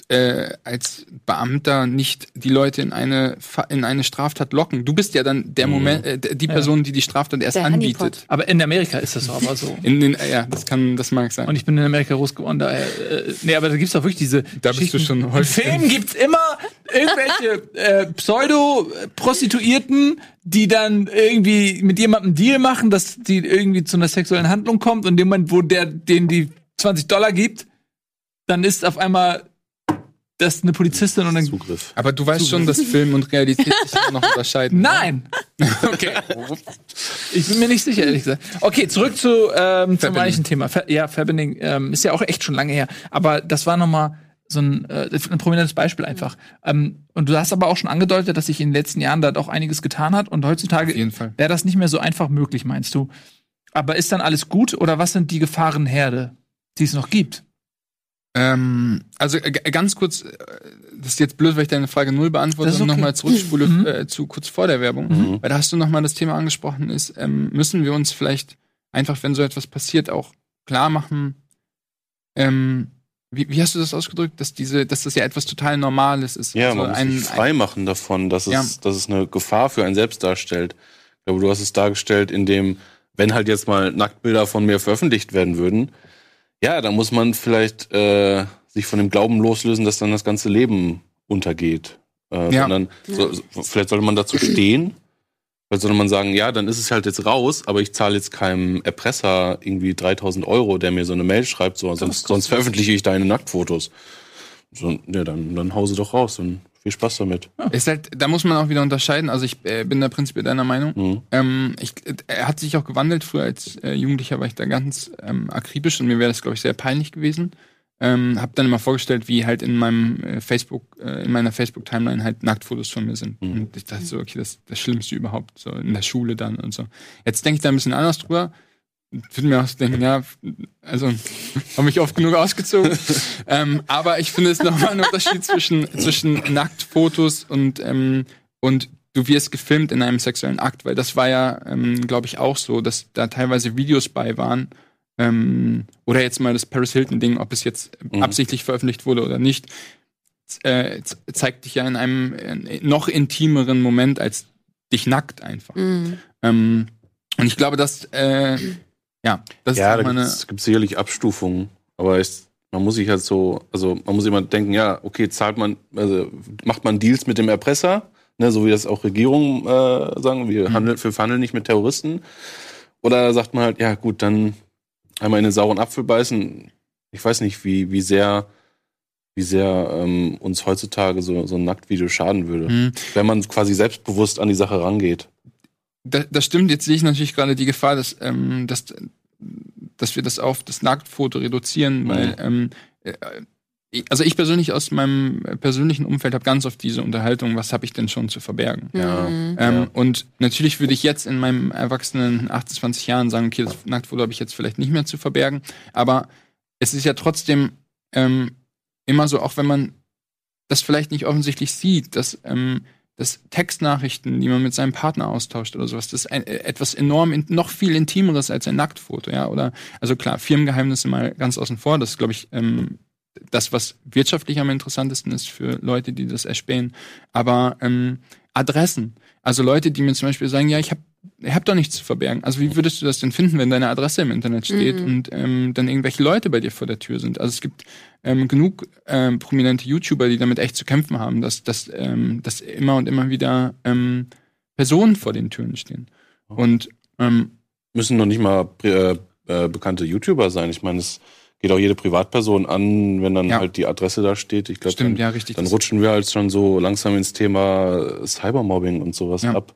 C: äh, als Beamter nicht die Leute in eine, in eine Straftat locken. Du bist ja dann der
E: Mhm.
C: Moment, äh, die
B: Ja.
C: Person, die die Straftat erst
D: Der
C: anbietet.
D: Honeypot.
B: Aber in Amerika ist das so, aber so.
C: In den, äh, ja, das kann, das mag sein.
B: Und ich bin in Amerika groß geworden, daher, äh, nee, aber da gibt's doch wirklich diese
C: Da bist du schon häufig-
B: Film gibt's immer irgendwelche äh, Pseudo-Prostituierten, die dann irgendwie mit jemandem einen Deal machen, dass die irgendwie zu einer sexuellen Handlung kommt und in dem Moment, wo der denen die 20 Dollar gibt, dann ist auf einmal das eine Polizistin und dann
E: Zugriff.
C: Aber du weißt schon, dass Film und Realität sich noch unterscheiden. ne?
B: Nein!
C: Okay.
B: Ich bin mir nicht sicher, ehrlich gesagt. Okay, zurück zu, ähm, zum eigentlichen Thema. Fa ja, Fappening ähm, ist ja auch echt schon lange her. Aber das war noch mal so ein, äh, ein prominentes Beispiel einfach. Ähm, und du hast aber auch schon angedeutet, dass sich in den letzten Jahren da doch einiges getan hat. Und heutzutage wäre das nicht mehr so einfach möglich, meinst du? Aber ist dann alles gut oder was sind die Gefahrenherde, die es noch gibt?
C: Ähm, also äh, ganz kurz, äh, das ist jetzt blöd, weil ich deine Frage null beantworte
B: ist
C: und
B: okay.
C: nochmal zurückspule
B: Mhm.
C: äh, zu kurz vor der Werbung.
E: Mhm.
C: Weil da hast du nochmal das Thema angesprochen, ist, ähm, müssen wir uns vielleicht einfach, wenn so etwas passiert, auch klar machen, ähm, wie, wie hast du das ausgedrückt, dass diese, dass das ja etwas total Normales ist.
E: Ja,
C: Also
E: man muss
C: ein,
E: sich frei machen davon, dass es,
C: Ja.
E: dass es eine Gefahr für einen selbst darstellt. Ich glaube, du hast es dargestellt, indem, wenn halt jetzt mal Nacktbilder von mir veröffentlicht werden würden, ja, dann muss man vielleicht äh, sich von dem Glauben loslösen, dass dann das ganze Leben untergeht. Äh,
C: Ja.
E: Sondern so, so, vielleicht sollte man dazu stehen. Vielleicht sollte man sagen, ja, dann ist es halt jetzt raus, aber ich zahle jetzt keinem Erpresser irgendwie 3000 Euro, der mir so eine Mail schreibt, so, sonst, sonst veröffentliche ich deine Nacktfotos. So, ja, dann, dann hause doch raus und viel Spaß damit.
C: ist halt, da muss man auch wieder unterscheiden. Also ich äh, bin da prinzipiell deiner Meinung.
E: Mhm.
C: Ähm, ich, äh, er hat sich auch gewandelt. Früher als äh, Jugendlicher war ich da ganz ähm, akribisch und mir wäre das, glaube ich, sehr peinlich gewesen. Ähm, habe dann immer vorgestellt, wie halt in meinem äh, Facebook, äh, in meiner Facebook-Timeline halt Nacktfotos von mir sind.
E: Mhm.
C: Und ich dachte so, okay, das ist das Schlimmste überhaupt, so in der Schule dann und so. Jetzt denke ich da ein bisschen anders drüber. Würde mir auch denken, ja, also *laughs* habe mich oft genug ausgezogen. *laughs* ähm, aber ich finde es nochmal ein Unterschied zwischen, zwischen Nacktfotos und, ähm, und du wirst gefilmt in einem sexuellen Akt, weil das war ja, ähm, glaube ich, auch so, dass da teilweise Videos bei waren, ähm, oder jetzt mal das Paris Hilton-Ding, ob es jetzt
E: Mhm.
C: absichtlich veröffentlicht wurde oder nicht, äh, zeigt dich ja in einem äh, noch intimeren Moment als dich nackt einfach.
D: Mhm.
C: Ähm, und ich glaube, dass, äh, ja, das
E: Ja,
C: ist meine.
E: gibt es sicherlich Abstufungen, aber ich, man muss sich halt so, also man muss immer denken, ja, okay, zahlt man, also macht man Deals mit dem Erpresser, ne, so wie das auch Regierungen äh, sagen, wir handeln, wir verhandeln nicht mit Terroristen. Oder sagt man halt, ja gut, dann einmal in den sauren Apfel beißen. Ich weiß nicht, wie, wie sehr, wie sehr ähm, uns heutzutage so, so ein Nacktvideo schaden würde,
C: Hm.
E: wenn man quasi selbstbewusst an die Sache rangeht.
C: Da, das stimmt, jetzt sehe ich natürlich gerade die Gefahr, dass, ähm, dass, dass wir das auf das Nacktfoto reduzieren,
E: Mhm.
C: weil ähm, äh, also ich persönlich aus meinem persönlichen Umfeld habe ganz oft diese Unterhaltung, was habe ich denn schon zu verbergen?
E: Ja.
C: Ähm,
E: Ja.
C: Und natürlich würde ich jetzt in meinem erwachsenen 28 Jahren sagen, okay, das Nacktfoto habe ich jetzt vielleicht nicht mehr zu verbergen, aber es ist ja trotzdem ähm, immer so, auch wenn man das vielleicht nicht offensichtlich sieht, dass, ähm, dass Textnachrichten, die man mit seinem Partner austauscht oder sowas, das ist ein, äh, etwas enorm, in, noch viel intimeres als ein Nacktfoto, ja, oder, also klar, Firmengeheimnisse mal ganz außen vor, das ist, glaube ich, ähm, das, was wirtschaftlich am interessantesten ist für Leute, die das erspähen, aber ähm, Adressen, also Leute, die mir zum Beispiel sagen, ja, ich habe ich hab doch nichts zu verbergen. Also wie würdest du das denn finden, wenn deine Adresse im Internet steht
D: Mhm.
C: und ähm, dann irgendwelche Leute bei dir vor der Tür sind? Also es gibt ähm, genug ähm, prominente YouTuber, die damit echt zu kämpfen haben, dass, dass, ähm, dass immer und immer wieder ähm, Personen vor den Türen stehen. Und ähm,
E: müssen noch nicht mal äh, äh, bekannte YouTuber sein. Ich meine, es geht auch jede Privatperson an, wenn dann
C: Ja.
E: halt die Adresse da steht. Ich glaube, dann,
C: ja,
E: dann rutschen wir halt schon so langsam ins Thema Cybermobbing und sowas
C: Ja.
E: ab,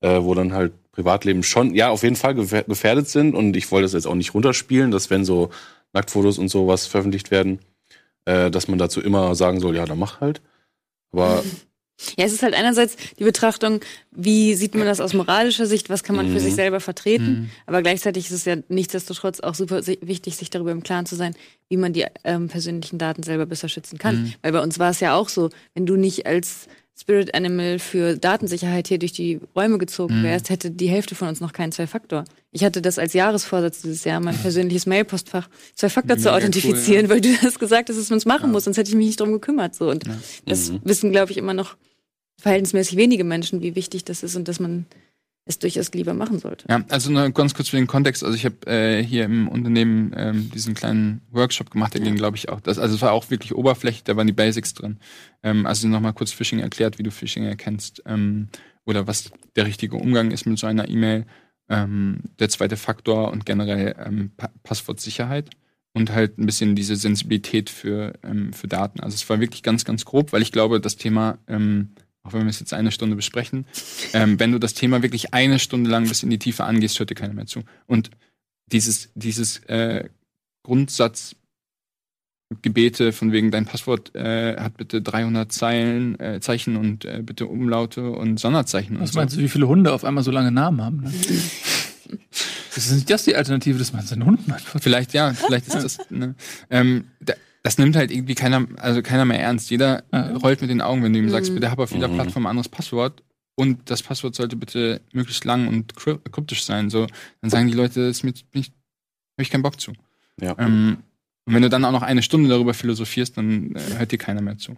E: äh, wo dann halt Privatleben schon, ja, auf jeden Fall gefähr- gefährdet sind. Und ich wollte das jetzt auch nicht runterspielen, dass wenn so Nacktfotos und sowas veröffentlicht werden, äh, dass man dazu immer sagen soll, ja, dann mach halt. Aber *laughs*
D: Ja, es ist halt einerseits die Betrachtung, wie sieht man das aus moralischer Sicht, was kann man für
E: Mhm.
D: sich selber vertreten,
C: Mhm.
D: aber gleichzeitig ist es ja nichtsdestotrotz auch super wichtig, sich darüber im Klaren zu sein, wie man die ähm, persönlichen Daten selber besser schützen kann.
C: Mhm.
D: Weil bei uns war es ja auch so, wenn du nicht als Spirit Animal für Datensicherheit hier durch die Räume gezogen
C: Mhm.
D: wärst, hätte die Hälfte von uns noch keinen Zwei-Faktor. Ich hatte das als Jahresvorsatz dieses Jahr, mein *laughs* persönliches Mailpostfach Zwei-Faktor zu
C: Mega cool,
D: authentifizieren,
C: ja.
D: weil du hast gesagt, dass es uns machen
C: Ja.
D: muss, sonst hätte ich mich nicht drum gekümmert. So. Und
C: Ja.
D: das
E: Mhm.
D: wissen, glaube ich, immer noch verhältnismäßig wenige Menschen, wie wichtig das ist und dass man es durchaus lieber machen sollte.
C: Ja, also nur ganz kurz für den Kontext. Also ich habe äh, hier im Unternehmen ähm, diesen kleinen Workshop gemacht, der ging, glaube ich, auch. Das, also es war auch wirklich oberflächlich, da waren die Basics drin. Ähm, also nochmal kurz Phishing erklärt, wie du Phishing erkennst ähm, oder was der richtige Umgang ist mit so einer E-Mail. Ähm, der zweite Faktor und generell ähm, pa Passwortsicherheit und halt ein bisschen diese Sensibilität für, ähm, für Daten. Also es war wirklich ganz, ganz grob, weil ich glaube, das Thema, ähm, auch wenn wir es jetzt eine Stunde besprechen, ähm, wenn du das Thema wirklich eine Stunde lang bis in die Tiefe angehst, hört dir keiner mehr zu. Und dieses, dieses äh, Grundsatz Gebete von wegen dein Passwort äh, hat bitte 300 Zeilen, äh, Zeichen und äh, bitte Umlaute und Sonderzeichen. und
B: Was
C: so.
B: meinst du, wie viele Hunde auf einmal so lange Namen haben? Ne? *laughs* Das ist nicht das die Alternative, dass man seinen Hund beantwortet.
C: Vielleicht ja, vielleicht ist das. Ne? Ähm, da, das nimmt halt irgendwie keiner, also keiner mehr ernst. Jeder
B: Ja.
C: rollt mit den Augen, wenn du ihm sagst,
D: Mhm.
C: bitte hab auf jeder
E: Mhm.
C: Plattform ein anderes Passwort und das Passwort sollte bitte möglichst lang und kryp- kryptisch sein. So, dann sagen die Leute, das ist mir nicht, habe ich keinen Bock zu.
E: ja.
C: Ähm, und wenn du dann auch noch eine Stunde darüber philosophierst, dann äh, hört dir keiner mehr zu.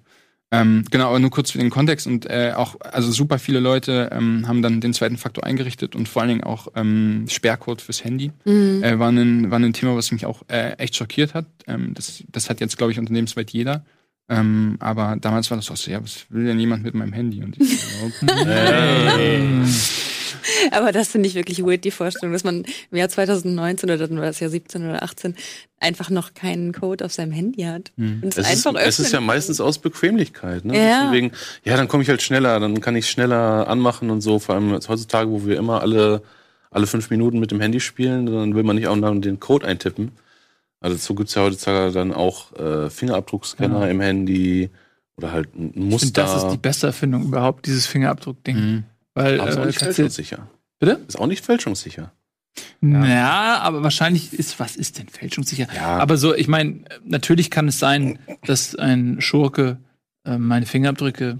C: Ähm, genau, aber nur kurz für den Kontext und äh, auch, also super viele Leute ähm, haben dann den zweiten Faktor eingerichtet und vor allen Dingen auch ähm, Sperrcode fürs Handy
D: Mhm.
C: äh, war, ein, war ein Thema, was mich auch äh, echt schockiert hat. Ähm, das, das hat jetzt, glaube ich, unternehmensweit jeder. Ähm, aber damals war das auch so, ja, was will denn jemand mit meinem Handy? Und ich, so, *laughs* okay. *laughs*
D: Aber das finde ich wirklich weird, die Vorstellung, dass man im Jahr 2019 oder dann war es ja 17 oder 18 einfach noch keinen Code auf seinem Handy hat.
C: Hm.
D: Und es,
E: Es ist,
D: einfach
E: es ist ja meistens aus Bequemlichkeit. Ne?
D: Ja.
E: Deswegen, ja, dann komme ich halt schneller, dann kann ich schneller anmachen und so. Vor allem heutzutage, wo wir immer alle, alle fünf Minuten mit dem Handy spielen, dann will man nicht auch noch den Code eintippen. Also dazu gibt's ja heutzutage dann auch äh, Fingerabdruckscanner
B: Ja.
E: im Handy oder halt ein
B: Ich finde,
E: Muster.
B: das ist die beste Erfindung überhaupt, dieses Fingerabdruck-Ding.
C: Mhm.
B: Weil,
E: aber ist auch
B: äh,
E: nicht fälschungssicher.
B: Bitte?
E: Ist auch nicht fälschungssicher.
B: Ja. aber wahrscheinlich ist, was ist denn fälschungssicher?
E: Ja.
B: Aber so, ich meine, natürlich kann es sein, dass ein Schurke äh, meine Fingerabdrücke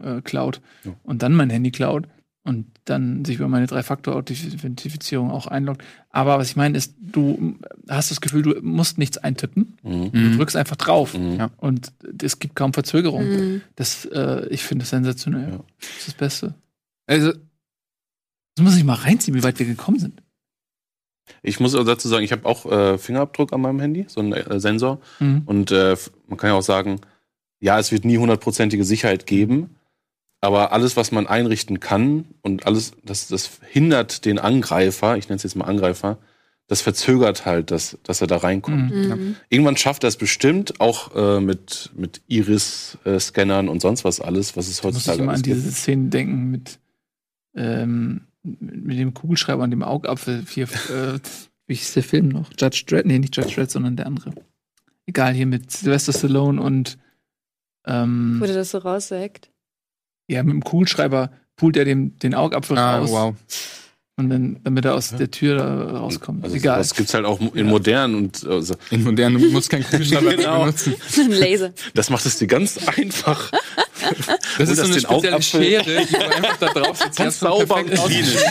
B: äh, klaut
E: Ja.
B: und dann mein Handy klaut und dann sich über meine Drei-Faktor-Authentifizierung auch einloggt. Aber was ich meine ist, du hast das Gefühl, du musst nichts eintippen.
E: Mhm.
B: Du
C: Mhm.
B: drückst einfach drauf.
E: Mhm.
C: Ja.
B: Und es gibt kaum Verzögerung.
D: Mhm.
B: Das, äh, ich finde das sensationell.
E: Ja.
B: Das ist das Beste.
C: Also,
B: Das muss ich mal reinziehen, wie weit wir gekommen sind.
E: Ich muss auch dazu sagen, ich habe auch äh, Fingerabdruck an meinem Handy, so einen äh, Sensor.
B: Mhm.
E: Und äh, man kann ja auch sagen, ja, es wird nie hundertprozentige Sicherheit geben, aber alles, was man einrichten kann und alles, das, das hindert den Angreifer, ich nenne es jetzt mal Angreifer, das verzögert halt, dass, dass er da reinkommt.
B: Mhm.
D: Mhm.
E: Irgendwann schafft er es bestimmt, auch äh, mit, mit Iris-Scannern und sonst was alles, was es
B: Da muss ich
E: heutzutage
B: immer an
E: alles gibt.
B: diese Szenen denken mit, ähm, mit dem Kugelschreiber und dem Augapfel. Hier, äh, wie hieß der Film noch? Judge Dredd? Nee, nicht Judge Dredd, sondern der andere. Egal, hier mit Sylvester Stallone und ähm,
D: Wurde das so raussägt?
B: ja, mit dem Kugelschreiber pult er dem, den Augapfel
C: ah,
B: raus.
C: wow.
B: Und dann, damit er aus der Tür da rauskommt.
E: Also
B: Egal.
E: Das gibt's halt auch in
B: Ja.
E: modern und also,
C: In modernen, du musst keinen Kugelschreiber *laughs*
E: Genau.
C: benutzen.
D: Ein Laser.
E: das macht es dir ganz *laughs* einfach. *laughs*
C: Das ist so eine spezielle Schere, die du einfach da drauf setzt.
E: Ganz sauber und klinisch. *laughs*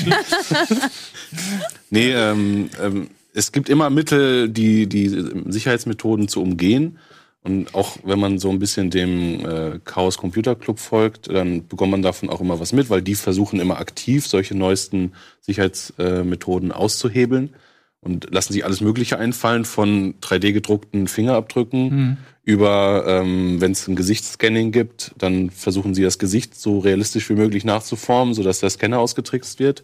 E: nee, ähm, ähm, es gibt immer Mittel, die, die Sicherheitsmethoden zu umgehen. Und auch wenn man so ein bisschen dem äh, Chaos Computer Club folgt, dann bekommt man davon auch immer was mit, weil die versuchen immer aktiv solche neuesten Sicherheitsmethoden auszuhebeln und lassen sich alles Mögliche einfallen, von 3D-gedruckten Fingerabdrücken
B: Hm.
E: Über, ähm, wenn es ein Gesichtsscanning gibt, dann versuchen sie das Gesicht so realistisch wie möglich nachzuformen, sodass der Scanner ausgetrickst wird.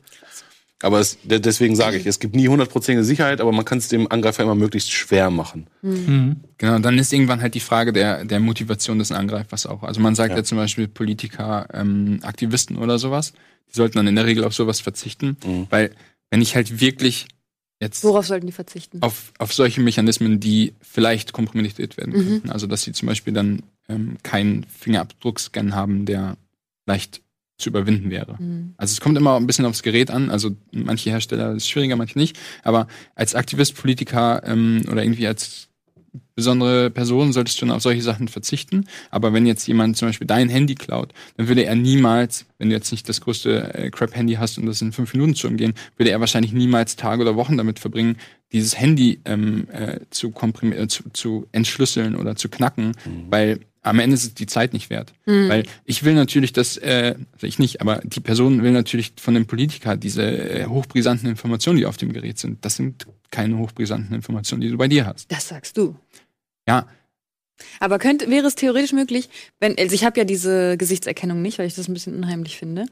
E: Aber es, de- deswegen sage ich, es gibt nie hundertprozentige Sicherheit, aber man kann es dem Angreifer immer möglichst schwer machen.
B: Mhm.
C: Genau, und dann ist irgendwann halt die Frage der, der Motivation des Angreifers auch. Also man sagt ja,
E: Ja.
C: zum Beispiel Politiker, ähm, Aktivisten oder sowas, die sollten dann in der Regel auf sowas verzichten,
E: Mhm.
C: weil wenn ich halt wirklich jetzt
D: Worauf sollten die verzichten?
C: auf, auf solche Mechanismen, die vielleicht kompromittiert werden
D: Mhm.
C: könnten. Also dass sie zum Beispiel dann ähm, keinen Fingerabdruckscan haben, der leicht zu überwinden wäre.
D: Mhm.
C: Also es kommt immer ein bisschen aufs Gerät an. Also manche Hersteller ist schwieriger, manche nicht. Aber als Aktivist, Politiker ähm, oder irgendwie als besondere Person solltest du dann auf solche Sachen verzichten. Aber wenn jetzt jemand zum Beispiel dein Handy klaut, dann würde er niemals, wenn du jetzt nicht das größte äh, Crap-Handy hast und das in fünf Minuten zu umgehen, würde er wahrscheinlich niemals Tage oder Wochen damit verbringen, dieses Handy ähm, äh, zu, komprimieren, äh, zu, zu entschlüsseln oder zu knacken, weil am Ende ist es die Zeit nicht wert. Weil ich will natürlich, dass, äh, also ich nicht, aber die Person will natürlich von dem Politiker diese äh, hochbrisanten Informationen, die auf dem Gerät sind. Das sind keine hochbrisanten Informationen, die du bei dir hast.
D: Das sagst du.
C: Ja,
D: Aber könnte, wäre es theoretisch möglich, wenn, also ich habe ja diese Gesichtserkennung nicht, weil ich das ein bisschen unheimlich finde.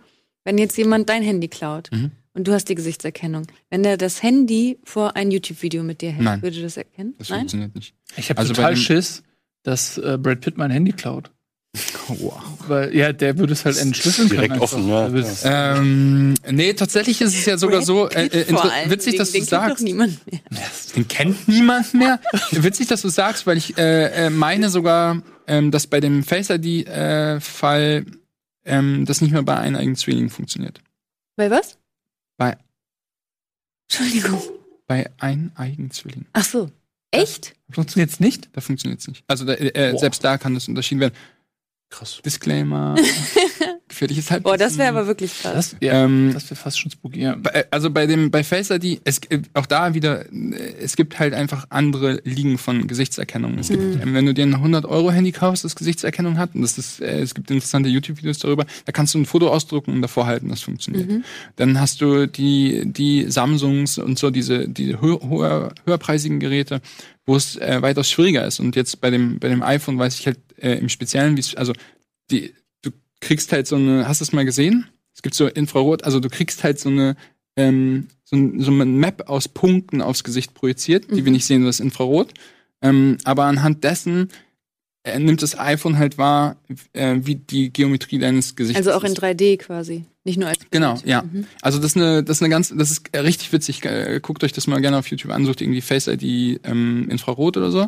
D: Wenn jetzt jemand dein Handy klaut
C: Mhm.
D: und du hast die Gesichtserkennung, wenn der das Handy vor ein YouTube-Video mit dir hält,
C: Nein.
D: würde das erkennen?
C: das
D: Nein?
C: funktioniert nicht.
B: Ich habe
C: Also
B: total Schiss, dass äh, Brad Pitt mein Handy klaut.
C: Wow.
B: Weil, ja, der würde es halt entschlüsseln
E: Direkt
B: können.
E: offen, ja.
C: Ähm, nee, tatsächlich ist es ja sogar so, äh, äh, witzig,
D: den-
C: dass du
D: den kennt
C: sagst.
D: Doch niemand mehr.
C: Den kennt niemand mehr. *laughs* Witzig, dass du sagst, weil ich äh, äh, meine sogar, ähm, dass bei dem Face ID-Fall ähm, das nicht mehr bei eineigen Zwillingen funktioniert.
D: Bei was?
C: Bei-
D: Entschuldigung.
C: Bei eineigen Zwillingen.
D: Ach so. Echt?
B: Funktioniert's nicht?
C: Da funktioniert es nicht. Also da, äh,
E: Boah.
C: selbst da kann das unterschieden werden.
E: Krass.
C: Disclaimer. *laughs* Gefährliches Halbwissen.
D: Boah, das wäre aber wirklich krass.
B: Das, ja,
C: Ähm,
B: das wäre fast schon spooky. Ja.
C: Bei- Also bei dem bei Face ID, es, äh, auch da wieder, äh, es gibt halt einfach andere Ligen von Gesichtserkennung. Es gibt, ähm, wenn du dir ein 100 Euro Handy kaufst, das Gesichtserkennung hat, und das ist, äh, es gibt interessante YouTube-Videos darüber, da kannst du ein Foto ausdrucken und davor halten, das funktioniert. Dann hast du die die Samsungs und so diese die höher, höher, höherpreisigen Geräte, wo es äh, weitaus schwieriger ist. Und jetzt bei dem bei dem iPhone weiß ich halt äh, im Speziellen, wie es also die kriegst halt so eine, hast du es mal gesehen? Es gibt so Infrarot, also du kriegst halt so eine ähm, so, ein, so eine Map aus Punkten aufs Gesicht projiziert, die wir nicht sehen, das ist Infrarot. Ähm, aber anhand dessen äh, nimmt das iPhone halt wahr, äh, wie die Geometrie deines Gesichts
D: Also auch in
C: ist.
D: 3D quasi. Nicht nur als Bild.
C: Genau, ja.
D: Mhm.
C: Also das ist eine, das ist eine ganz, das ist äh, richtig witzig. Äh, Guckt euch das mal gerne auf YouTube an, sucht irgendwie Face ID ähm, Infrarot oder so.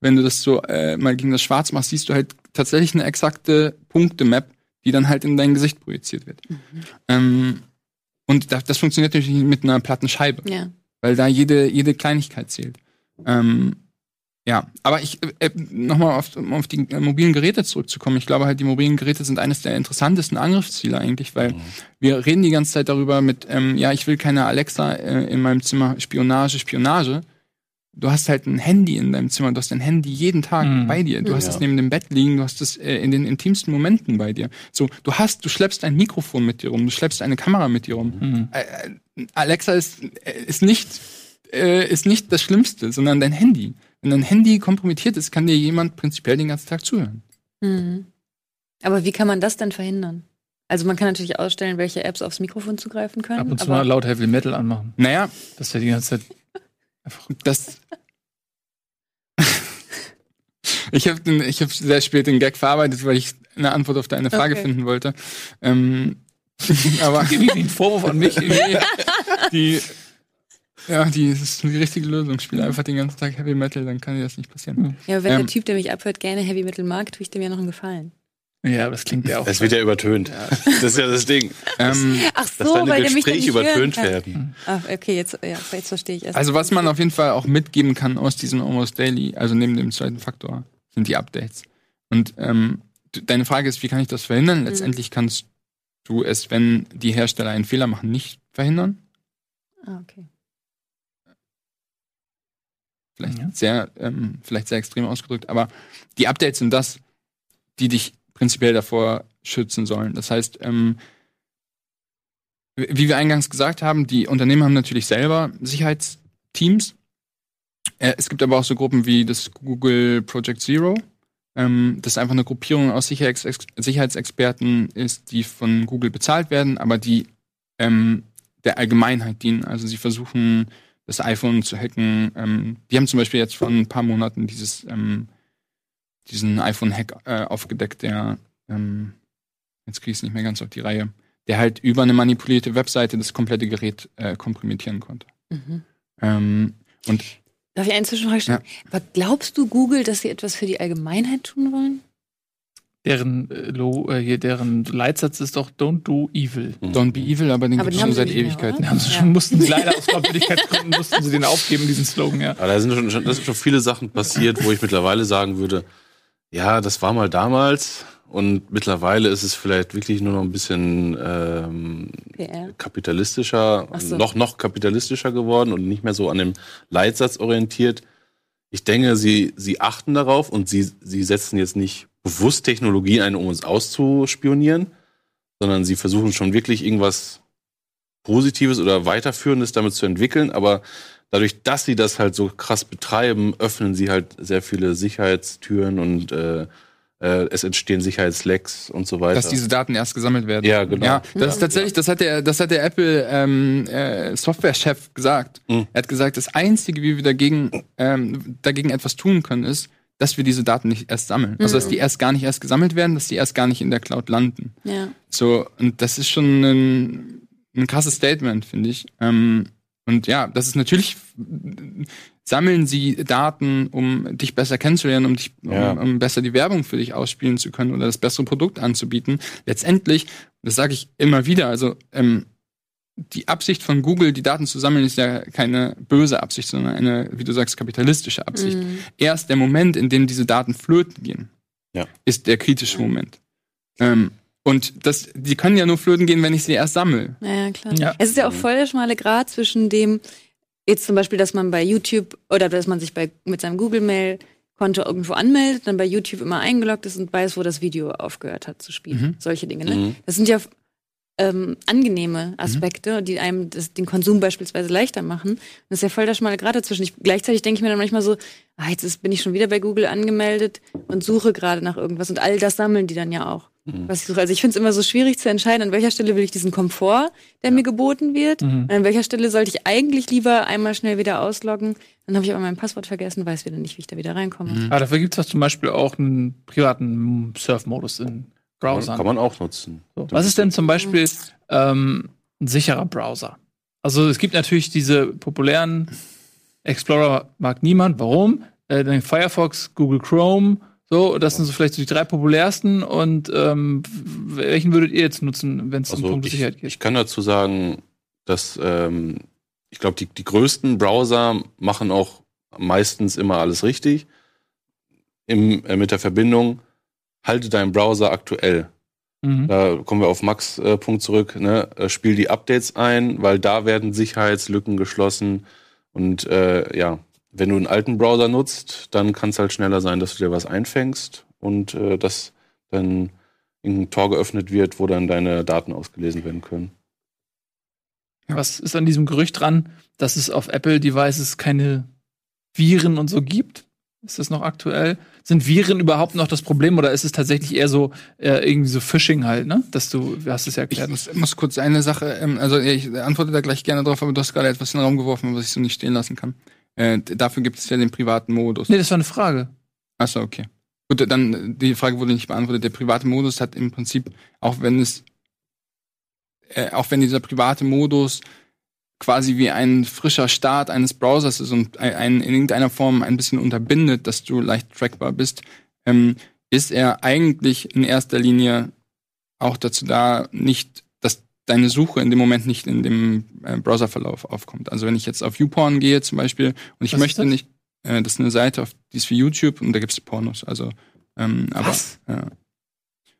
C: Wenn du das so äh, mal gegen das Schwarz machst, siehst du halt tatsächlich eine exakte Punkte-Map, die dann halt in dein Gesicht projiziert wird.
D: Mhm.
C: Ähm, und das, das funktioniert natürlich mit einer platten Scheibe,
D: Ja.
C: weil da jede, jede Kleinigkeit zählt. Ähm, ja, aber ich äh, nochmal auf, um auf die äh, mobilen Geräte zurückzukommen. Ich glaube halt, die mobilen Geräte sind eines der interessantesten Angriffsziele eigentlich, weil wir reden die ganze Zeit darüber mit, ähm, ja, ich will keine Alexa äh, in meinem Zimmer, Spionage, Spionage. Du hast halt ein Handy in deinem Zimmer, du hast dein Handy jeden Tag
B: Mhm.
C: bei dir. Du hast
E: Ja.
C: es neben dem Bett liegen, du hast es äh, in den intimsten Momenten bei dir. So, du hast, du schleppst ein Mikrofon mit dir rum, du schleppst eine Kamera mit dir rum.
B: Mhm.
C: Äh, äh, Alexa ist, ist nicht äh, ist nicht das Schlimmste, sondern dein Handy. Wenn dein Handy kompromittiert ist, kann dir jemand prinzipiell den ganzen Tag zuhören.
D: Mhm. Aber wie kann man das denn verhindern? Also man kann natürlich ausstellen, welche Apps aufs Mikrofon zugreifen können.
B: Ab und zu
D: aber
B: mal laut Heavy Metal anmachen.
C: Naja,
B: Das ist ja die ganze Zeit.
C: Das. *laughs* ich habe ich hab sehr spät den Gag verarbeitet, weil ich eine Antwort auf deine Frage
D: Okay.
C: finden wollte. Ähm, *laughs* aber
B: Gib nicht den Vorwurf an mich. *laughs*
C: die, ja, die das ist die richtige Lösung. Spiel einfach den ganzen Tag Heavy Metal, dann kann dir das nicht passieren.
D: ja, wenn
C: Ähm.
D: der Typ, der mich abhört, gerne Heavy Metal mag, tue ich dem ja noch einen Gefallen.
B: Ja, das klingt ja auch.
E: Es wird ja übertönt. *laughs* Das ist ja das Ding.
C: Ähm,
D: Ach
E: Dass
D: so,
E: deine
D: weil der mich
E: Gespräche
D: nicht hören
E: übertönt werden.
D: Ah, okay, jetzt, ja, jetzt verstehe ich erst.
C: Also was man auf jeden Fall auch mitgeben kann aus diesem Almost Daily, also neben dem zweiten Faktor, sind die Updates. Und ähm, deine Frage ist, wie kann ich das verhindern? Letztendlich kannst du es, wenn die Hersteller einen Fehler machen, nicht verhindern.
D: ah, okay.
C: Vielleicht
B: Ja.
C: sehr, ähm, vielleicht sehr extrem ausgedrückt, aber die Updates sind das, die dich prinzipiell davor schützen sollen. Das heißt, ähm, wie wir eingangs gesagt haben, die Unternehmen haben natürlich selber Sicherheitsteams. Äh, es gibt aber auch so Gruppen wie das Google Project Zero. Ähm, das einfach eine Gruppierung aus Sicherheits Sicherheitsexperten ist, die von Google bezahlt werden, aber die ähm, der Allgemeinheit dienen. Also sie versuchen, das iPhone zu hacken. Ähm, die haben zum Beispiel jetzt vor ein paar Monaten dieses, ähm, diesen iPhone-Hack äh, aufgedeckt, der, ähm, jetzt kriege ich es nicht mehr ganz auf die Reihe, der halt über eine manipulierte Webseite das komplette Gerät äh, komprimieren konnte.
D: Mhm.
C: Ähm, und
D: Darf ich eine Zwischenfrage stellen? Aber glaubst du Google, dass sie etwas für die Allgemeinheit tun wollen?
B: Deren, äh, Lo, äh, hier, deren Leitsatz ist doch Don't do evil.
C: Don't be evil, aber den gibt es schon seit
D: mehr,
C: Ewigkeiten.
D: oder?
B: Haben sie
D: Ja.
B: schon, mussten sie leider aus Glaubwürdigkeitsgründen mussten sie den aufgeben, diesen Slogan, ja.
E: Aber da sind schon, schon, das sind schon viele Sachen passiert, wo ich mittlerweile sagen würde, ja, das war mal damals und mittlerweile ist es vielleicht wirklich nur noch ein bisschen ähm, kapitalistischer,
D: so.
E: noch, noch kapitalistischer geworden und nicht mehr so an dem Leitsatz orientiert. Ich denke, sie, sie achten darauf und sie, sie setzen jetzt nicht bewusst Technologien ein, um uns auszuspionieren, sondern sie versuchen schon wirklich irgendwas Positives oder Weiterführendes damit zu entwickeln, aber dadurch, dass sie das halt so krass betreiben, öffnen sie halt sehr viele Sicherheitstüren und äh, äh, es entstehen Sicherheitslecks und so weiter.
C: Dass diese Daten erst gesammelt werden.
E: Ja, genau.
C: Ja, das ist tatsächlich, das hat der, das hat der Apple ähm, äh, Software-Chef gesagt.
E: Mhm.
C: Er hat gesagt, das Einzige, wie wir dagegen, ähm, dagegen etwas tun können, ist, dass wir diese Daten nicht erst sammeln. Also, dass die erst gar nicht erst gesammelt werden, dass die erst gar nicht in der Cloud landen.
D: Ja.
C: So, und das ist schon ein, ein krasses Statement, finde ich. Ähm, und ja, das ist natürlich, sammeln sie Daten, um dich besser kennenzulernen, um dich,
E: Ja.
C: um, um besser die Werbung für dich ausspielen zu können oder das bessere Produkt anzubieten. Letztendlich, das sage ich immer wieder, also ähm, die Absicht von Google, die Daten zu sammeln, ist ja keine böse Absicht, sondern eine, wie du sagst, kapitalistische Absicht.
D: Mhm.
C: Erst der Moment, in dem diese Daten flöten gehen,
E: Ja.
C: ist der kritische Moment. Ähm, und das, die können ja nur flöten gehen, wenn ich sie erst sammle.
D: Ja, klar.
B: Ja.
D: Es ist ja auch voll der schmale Grad zwischen dem, jetzt zum Beispiel, dass man bei YouTube oder dass man sich bei, mit seinem Google-Mail-Konto irgendwo anmeldet, dann bei YouTube immer eingeloggt ist und weiß, wo das Video aufgehört hat zu spielen.
C: Mhm.
D: Solche Dinge, ne?
E: Mhm.
D: Das sind ja ähm, angenehme Aspekte, die einem das, den Konsum beispielsweise leichter machen. Das ist ja voll der schmale Grad dazwischen. Ich, gleichzeitig denke ich mir dann manchmal so, ah, jetzt ist, bin ich schon wieder bei Google angemeldet und suche gerade nach irgendwas. Und all das sammeln die dann ja auch.
E: Mhm.
D: was ich suche. Also ich finde es immer so schwierig zu entscheiden, an welcher Stelle will ich diesen Komfort, der mir geboten wird.
B: Mhm.
D: An welcher Stelle sollte ich eigentlich lieber einmal schnell wieder ausloggen. Dann habe ich aber mein Passwort vergessen, weiß wieder nicht, wie ich da wieder reinkomme.
C: Mhm.
B: Aber dafür gibt es zum Beispiel auch einen privaten Surf-Modus in Browsern.
E: Kann man auch nutzen.
B: So. Was ist denn zum Beispiel ähm, ein sicherer Browser? Also es gibt natürlich diese populären Explorer mag niemand. Warum? Äh, dann Firefox, Google Chrome, so, das sind so vielleicht so die drei populärsten. Und ähm, welchen würdet ihr jetzt nutzen, wenn es um
E: Also
B: Punkte
E: ich,
B: Sicherheit geht?
E: ich kann dazu sagen, dass ähm, ich glaube, die, die größten Browser machen auch meistens immer alles richtig. Im, äh, mit der Verbindung, halte deinen Browser aktuell.
B: Mhm.
E: Da kommen wir auf Max äh, Punkt zurück. Ne? Äh, Spiel die Updates ein, weil da werden Sicherheitslücken geschlossen. Und äh, ja, wenn du einen alten Browser nutzt, dann kann es halt schneller sein, dass du dir was einfängst und äh, dass dann ein Tor geöffnet wird, wo dann deine Daten ausgelesen werden können.
B: Was ist an diesem Gerücht dran, dass es auf Apple-Devices keine Viren und so gibt? Ist das noch aktuell? Sind Viren überhaupt noch das Problem oder ist es tatsächlich eher so äh, irgendwie so Phishing halt, ne? Dass du, du hast es ja
C: Ich
B: erklärt.
C: muss, muss kurz eine Sache, ähm, also ich antworte da gleich gerne drauf, aber du hast gerade etwas in den Raum geworfen, was ich so nicht stehen lassen kann. Äh, dafür gibt es ja den privaten Modus.
B: nee, das war eine Frage.
C: Achso, okay. Gut, dann die Frage wurde nicht beantwortet. Der private Modus hat im Prinzip, auch wenn es, äh, auch wenn dieser private Modus quasi wie ein frischer Start eines Browsers ist und ein, in irgendeiner Form ein bisschen unterbindet, dass du leicht trackbar bist, ähm, ist er eigentlich in erster Linie auch dazu da, nicht, deine Suche in dem Moment nicht in dem äh, Browserverlauf aufkommt. Also wenn ich jetzt auf YouPorn gehe zum Beispiel und ich
B: Was
C: möchte
B: das?
C: nicht, äh, das ist eine Seite, auf, die ist für YouTube und da gibt es Pornos. Also, ähm, aber
B: Was?
C: ja,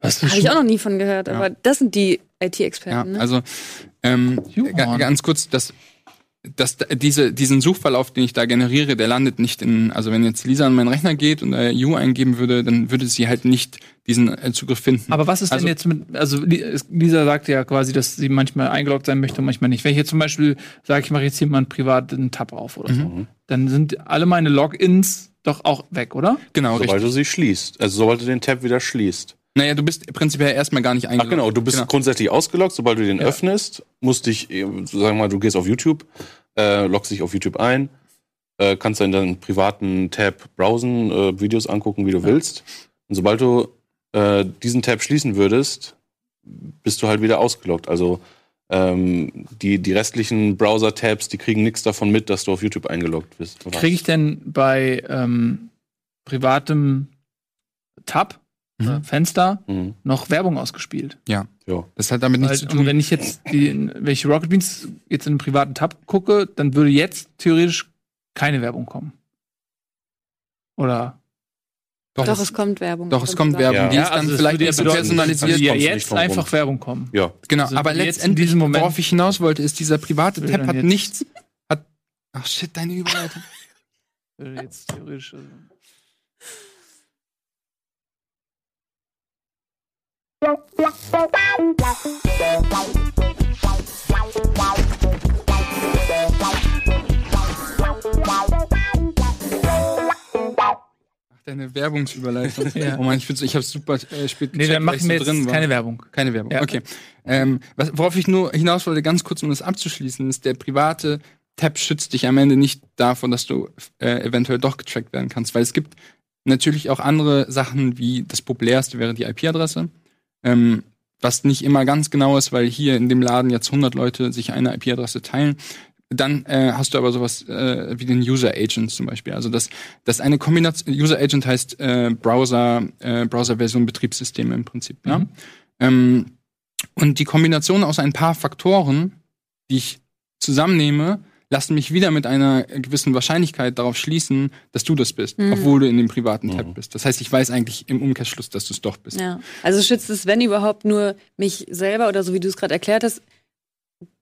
B: Was
D: Habe ich auch noch nie von gehört,
C: Ja.
D: aber das sind die
C: ja,
D: IT-Experten. ne?
C: also ähm, ganz kurz, dass dass diese, diesen Suchverlauf, den ich da generiere, der landet nicht in, also wenn jetzt Lisa an meinen Rechner geht und da U eingeben würde, dann würde sie halt nicht diesen äh, Zugriff finden.
B: Aber was ist
C: Also-
B: denn jetzt mit, also Lisa sagt ja quasi, dass sie manchmal eingeloggt sein möchte und manchmal nicht. Wenn ich jetzt zum Beispiel sage, ich mache jetzt hier mal einen privaten Tab auf oder so,
E: Mhm.
B: dann sind alle meine Logins doch auch weg, oder?
C: genau,
E: Sobald
C: richtig.
E: du sie schließt. Also sobald du den Tab wieder schließt.
C: Naja, du bist prinzipiell erstmal gar nicht
E: Ach
C: eingeloggt.
E: genau, du bist
C: Genau.
E: grundsätzlich ausgeloggt, sobald du den
B: Ja.
E: öffnest, musst dich, äh, sagen wir mal, du gehst auf YouTube, äh, loggst dich auf YouTube ein, äh, kannst dann deinen privaten Tab browsen, äh, Videos angucken, wie du willst. Und sobald du äh, diesen Tab schließen würdest, bist du halt wieder ausgeloggt. Also ähm, die, die restlichen Browser-Tabs, die kriegen nichts davon mit, dass du auf YouTube eingeloggt bist.
B: Kriege ich denn bei ähm, privatem Tab,
C: Mhm.
B: äh, Fenster,
E: Mhm.
B: noch Werbung ausgespielt?
E: Ja.
C: Das hat damit nichts
B: Weil,
C: zu
B: und
C: tun.
B: wenn ich jetzt die, welche Rocket Beans jetzt in einem privaten Tab gucke, dann würde jetzt theoretisch keine Werbung kommen. Oder?
C: Doch,
D: Doch,
C: es,
D: es kommt Werbung.
C: doch, es kommt. Werbung.
E: Ja.
C: Die ist dann
B: also
C: vielleicht
B: ja
C: nicht so personalisiert.
B: ja
E: nicht
B: jetzt einfach
E: rum.
B: Werbung kommen.
E: Ja.
C: Genau,
B: Also
C: aber
B: jetzt in
C: letztendlich,
B: diesem Moment-
C: worauf ich hinaus wollte, ist dieser private Tab hat
B: jetzt-
C: nichts. Hat, ach shit, deine Überleitung. *laughs*
B: Würde jetzt theoretisch. Also
C: deine Werbungsüberleitung.
B: Ja.
C: Oh Mann, ich, ich hab's super äh, spät
B: nee, dann machen
C: ich so
B: wir jetzt
C: war.
B: keine Werbung.
C: Keine Werbung,
B: Ja.
C: okay. Ähm, was, worauf ich nur hinaus wollte, ganz kurz, um das abzuschließen, ist, der private Tab schützt dich am Ende nicht davon, dass du äh, eventuell doch getrackt werden kannst, weil es gibt natürlich auch andere Sachen, wie das populärste wäre die IP-Adresse, ähm, was nicht immer ganz genau ist, weil hier in dem Laden jetzt 100 Leute sich eine IP-Adresse teilen. Dann äh, hast du aber sowas äh, wie den User Agent zum Beispiel. Also das, das eine Kombination, User Agent heißt äh, Browser, äh, Browser-Version Betriebssysteme im Prinzip. Ja?
B: Mhm.
C: Ähm, und die Kombination aus ein paar Faktoren, die ich zusammennehme, lassen mich wieder mit einer gewissen Wahrscheinlichkeit darauf schließen, dass du das bist,
D: Mhm.
C: obwohl du in dem privaten
E: Mhm.
C: Tab bist. Das heißt, ich weiß eigentlich im Umkehrschluss, dass du es doch bist.
D: Ja. Also schützt es, wenn überhaupt, nur mich selber oder so wie du es gerade erklärt hast.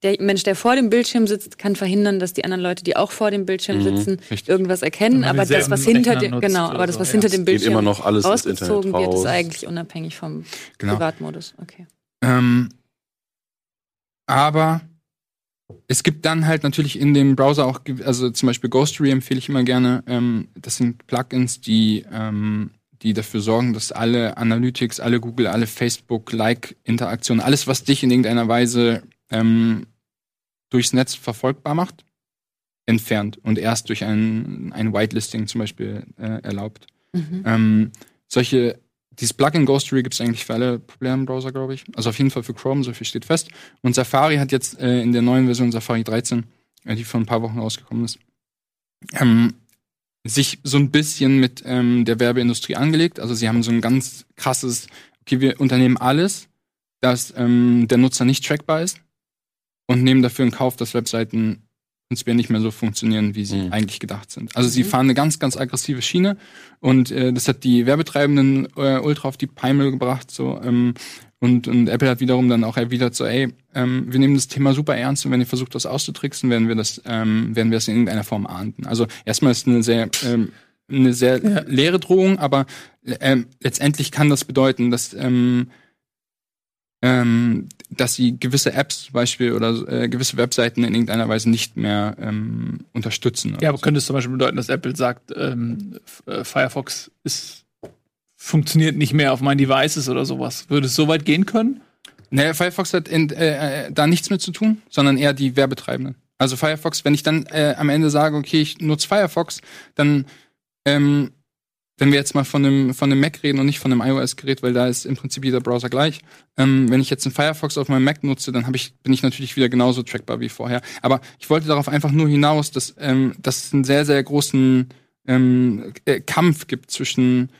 D: Der Mensch, der vor dem Bildschirm sitzt, kann verhindern, dass die anderen Leute, die auch vor dem Bildschirm
E: Mhm,
D: sitzen,
C: richtig.
D: irgendwas erkennen. Aber das, was hinter dem, genau, aber das, was hinter dem
E: geht
D: Bildschirm
E: immer noch alles ins
D: ausgezogen
E: Internet
D: wird, ist eigentlich unabhängig vom
C: Genau.
D: Privatmodus. Okay.
C: Ähm, aber es gibt dann halt natürlich in dem Browser auch, also zum Beispiel Ghostery empfehle ich immer gerne. Ähm, das sind Plugins, die, ähm, die dafür sorgen, dass alle Analytics, alle Google, alle Facebook-Like-Interaktionen, alles, was dich in irgendeiner Weise ähm, durchs Netz verfolgbar macht, entfernt und erst durch ein, ein Whitelisting zum Beispiel äh, erlaubt.
D: Mhm.
C: Ähm, solche, dieses Plugin Ghostery gibt es eigentlich für alle populären Browser, glaube ich. Also auf jeden Fall für Chrome, so viel steht fest. Und Safari hat jetzt äh, in der neuen Version Safari 13, äh, die vor ein paar Wochen rausgekommen ist, ähm, sich so ein bisschen mit ähm, der Werbeindustrie angelegt. Also sie haben so ein ganz krasses, okay, wir unternehmen alles, dass ähm, der Nutzer nicht trackbar ist und nehmen dafür in Kauf, dass Webseiten prinzipiell nicht mehr so funktionieren, wie sie
E: Mhm.
C: eigentlich gedacht sind. Also sie fahren eine ganz, ganz aggressive Schiene und äh, das hat die Werbetreibenden äh, ultra auf die Palme gebracht. So, ähm, und, und Apple hat wiederum dann auch erwidert, so, ey, ähm, wir nehmen das Thema super ernst und wenn ihr versucht, das auszutricksen, werden wir das, ähm, werden wir das in irgendeiner Form ahnden. Also erstmal ist eine sehr, ähm, eine sehr leere Drohung, aber ähm, letztendlich kann das bedeuten, dass ähm, ähm, dass sie gewisse Apps zum Beispiel oder äh, gewisse Webseiten in irgendeiner Weise nicht mehr ähm, unterstützen.
B: Ja, aber könnte es zum Beispiel bedeuten, dass Apple sagt, ähm, äh, Firefox ist, funktioniert nicht mehr auf meinen Devices oder sowas? Würde es so weit gehen können?
C: Naja, Firefox hat in, äh, äh, da nichts mit zu tun, sondern eher die Werbetreibenden. Also Firefox, wenn ich dann äh, am Ende sage, okay, ich nutze Firefox, dann, ähm, wenn wir jetzt mal von einem, von einem Mac reden und nicht von einem iOS-Gerät, weil da ist im Prinzip jeder Browser gleich. Ähm, wenn ich jetzt einen Firefox auf meinem Mac nutze, dann ich, bin ich natürlich wieder genauso trackbar wie vorher. Aber ich wollte darauf einfach nur hinaus, dass, ähm, dass es einen sehr, sehr großen ähm, äh, Kampf gibt zwischen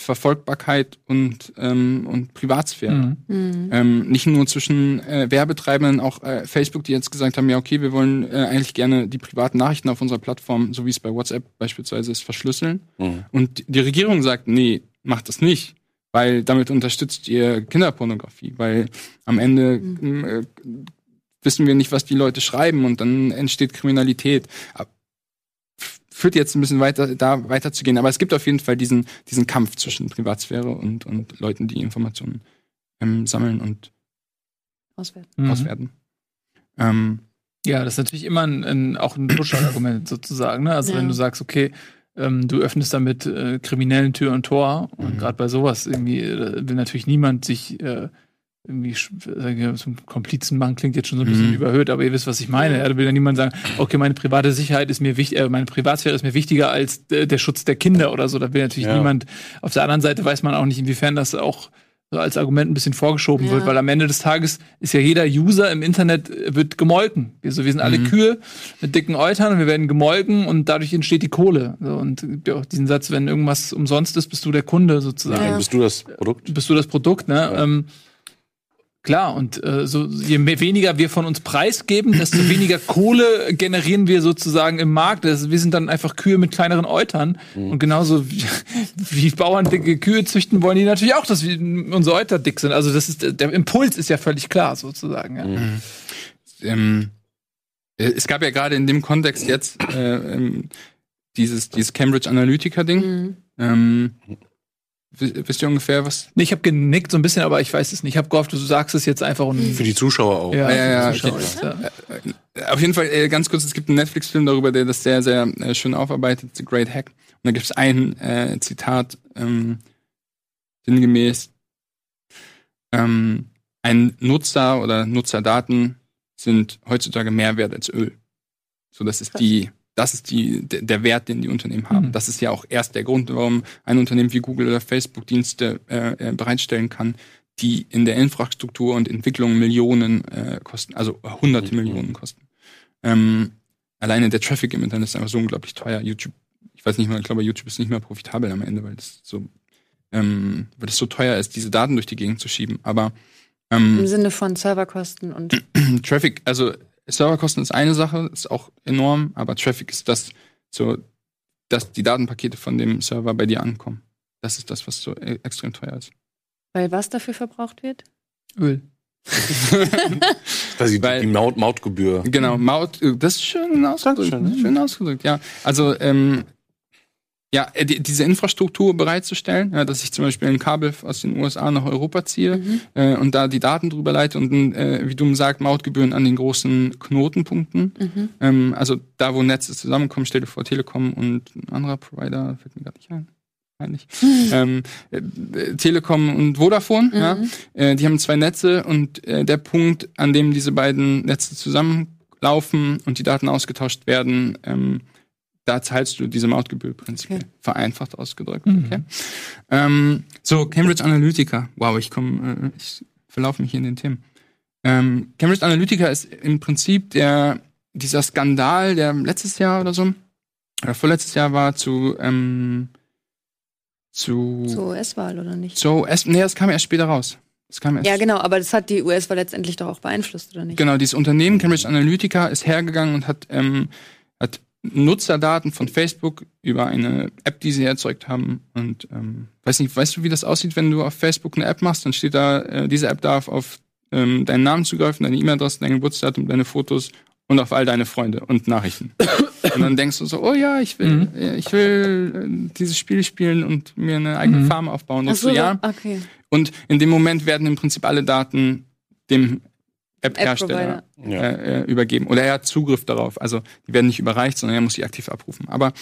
C: Verfolgbarkeit und, ähm, und Privatsphäre.
D: Mhm.
C: Ähm, nicht nur zwischen äh, Werbetreibenden, auch äh, Facebook, die jetzt gesagt haben, ja, okay, wir wollen äh, eigentlich gerne die privaten Nachrichten auf unserer Plattform, so wie es bei WhatsApp beispielsweise ist, verschlüsseln.
E: Mhm.
C: Und die Regierung sagt, nee, macht das nicht, weil damit unterstützt ihr Kinderpornografie, weil am Ende m, äh, wissen wir nicht, was die Leute schreiben und dann entsteht Kriminalität. Ab- Führt jetzt ein bisschen weiter, da weiterzugehen, aber es gibt auf jeden Fall diesen, diesen Kampf zwischen Privatsphäre und, und Leuten, die Informationen ähm, sammeln und
D: Auswerten.
B: Mhm.
C: auswerten. Ähm,
B: Ja, das ist natürlich immer ein, ein, auch ein Totschlagargument *clears throat* sozusagen. Ne? Also
D: Ja.
B: wenn du sagst, okay, ähm, du öffnest damit äh, Kriminellen Tür und Tor und
C: Mhm.
B: gerade bei sowas irgendwie äh, will natürlich niemand sich äh, irgendwie sch- sag ich zum Komplizenmann klingt jetzt schon so ein bisschen
C: Mhm.
B: überhöht, aber ihr wisst, was ich meine. Ja, da will ja niemand sagen, okay, meine private Sicherheit ist mir wichtig, äh, meine Privatsphäre ist mir wichtiger als äh, der Schutz der Kinder oder so. Da will natürlich
E: Ja.
B: niemand. Auf der anderen Seite weiß man auch nicht, inwiefern das auch so als Argument ein bisschen vorgeschoben
D: Ja.
B: wird, weil am Ende des Tages ist ja jeder User im Internet äh, wird gemolken. Wir, so, wir sind alle
C: Mhm.
B: Kühe mit dicken Eutern und wir werden gemolken und dadurch entsteht die Kohle. So, und es gibt ja auch diesen Satz, wenn irgendwas umsonst ist, bist du der Kunde sozusagen.
E: Dann bist du das Produkt.
B: Bist du das Produkt, ne? Ähm, klar, und äh, so, je mehr, weniger wir von uns preisgeben, desto *clears throat* weniger Kohle generieren wir sozusagen im Markt. Das, wir sind dann einfach Kühe mit kleineren Eutern. Und genauso wie, *laughs* wie Bauern dicke Kühe züchten, wollen die natürlich auch, dass wir, unsere Euter dick sind. Also das ist der Impuls ist ja völlig klar sozusagen. Ja.
C: ähm, äh, es gab ja gerade in dem Kontext jetzt äh, ähm, dieses, dieses Cambridge Analytica-Ding.
D: Mhm.
C: Ähm, wisst ihr ungefähr, was?
B: Nee, ich habe genickt so ein bisschen, aber ich weiß es nicht. Ich habe gehofft, du sagst es jetzt einfach und
E: Für die Zuschauer auch.
B: ja,
C: Ja, ja, ja,
B: Zuschauer
C: okay.
B: jetzt, ja.
C: Auf jeden Fall, äh, ganz kurz, es gibt einen Netflix-Film darüber, der das sehr, sehr äh, schön aufarbeitet, The Great Hack. Und da gibt es ein äh, Zitat, ähm, sinngemäß, ähm, ein Nutzer oder Nutzerdaten sind heutzutage mehr wert als Öl. So, das ist die, das ist die, der, Wert, den die Unternehmen haben.
B: Mhm.
C: Das ist ja auch erst der Grund, warum ein Unternehmen wie Google oder Facebook Dienste äh, äh, bereitstellen kann, die in der Infrastruktur und Entwicklung Millionen äh, kosten, also hunderte
E: Mhm.
C: Millionen kosten. Ähm, alleine der Traffic im Internet ist einfach so unglaublich teuer. YouTube, ich weiß nicht mal, ich glaube, YouTube ist nicht mehr profitabel am Ende, weil das so, ähm, weil es so teuer ist, diese Daten durch die Gegend zu schieben. Aber ähm,
D: Im Sinne von Serverkosten und *clears throat*
C: Traffic, also Serverkosten ist eine Sache, ist auch enorm, aber Traffic ist das, so, dass die Datenpakete von dem Server bei dir ankommen. Das ist das, was so e- extrem teuer ist.
D: weil was dafür verbraucht wird?
B: Öl.
E: Quasi
C: Weil-
E: die Maut, Mautgebühr.
C: Genau, Maut, äh, das ist schön ausgedrückt.
E: Dankeschön, ja.
C: Schön ausgedrückt, ja. Also, ähm, ja, äh, die, diese Infrastruktur bereitzustellen, ja, dass ich zum Beispiel ein Kabel aus den USA nach Europa ziehe
D: Mhm.
C: äh, und da die Daten drüber leite und, äh, wie du sagst, Mautgebühren an den großen Knotenpunkten.
D: Mhm.
C: Ähm, also da, wo Netze zusammenkommen, stell dir vor, Telekom und ein anderer Provider, fällt mir gerade nicht ein. peinlich. *laughs* ähm, äh, Telekom und Vodafone, ja, äh, die haben zwei Netze und äh, der Punkt, an dem diese beiden Netze zusammenlaufen und die Daten ausgetauscht werden, ähm, da zahlst du diese Mautgebühr prinzipiell.
D: Okay.
C: Vereinfacht ausgedrückt. Okay. Ähm, so, Cambridge Analytica. Wow, ich komme, äh, ich verlaufe mich hier in den Themen. Ähm, Cambridge Analytica ist im Prinzip der, dieser Skandal, der letztes Jahr oder so, oder vorletztes Jahr war zu, ähm, zu,
D: Zur US-Wahl oder nicht?
C: so, es, nee, das kam erst später raus. Das kam erst
D: Ja, genau, aber das hat die US-Wahl letztendlich doch auch beeinflusst, oder nicht?
C: Genau, dieses Unternehmen Cambridge Analytica ist hergegangen und hat, ähm, hat Nutzerdaten von Facebook über eine App, die sie erzeugt haben. Und ähm, weiß nicht, weißt du, wie das aussieht, wenn du auf Facebook eine App machst? Dann steht da, äh, diese App darf auf ähm, deinen Namen zugreifen, deine E-Mail-Adresse, dein Geburtsdatum, deine Fotos und auf all deine Freunde und Nachrichten. *coughs* und dann denkst du so, oh ja, ich will, äh, ich will äh, dieses Spiel spielen und mir eine eigene Farm aufbauen. So,
D: so,
C: ja.
D: okay.
C: Und in dem Moment werden im Prinzip alle Daten dem App-Hersteller
D: App-Provider.
E: Ja.
C: äh, äh, übergeben. Oder er hat Zugriff darauf. Also die werden nicht überreicht, sondern er muss sie aktiv abrufen. Aber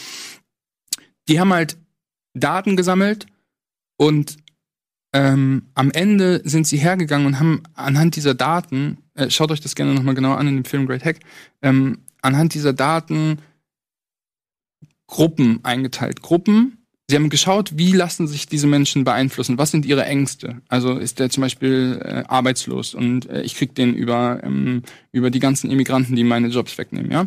C: die haben halt Daten gesammelt und ähm, am Ende sind sie hergegangen und haben anhand dieser Daten, äh, schaut euch das gerne nochmal genau an in dem Film Great Hack, ähm, anhand dieser Daten Gruppen eingeteilt. Gruppen, sie haben geschaut, wie lassen sich diese Menschen beeinflussen, was sind ihre Ängste. Also ist der zum Beispiel äh, arbeitslos und äh, ich krieg den über, ähm, über die ganzen Immigranten, die meine Jobs wegnehmen, ja.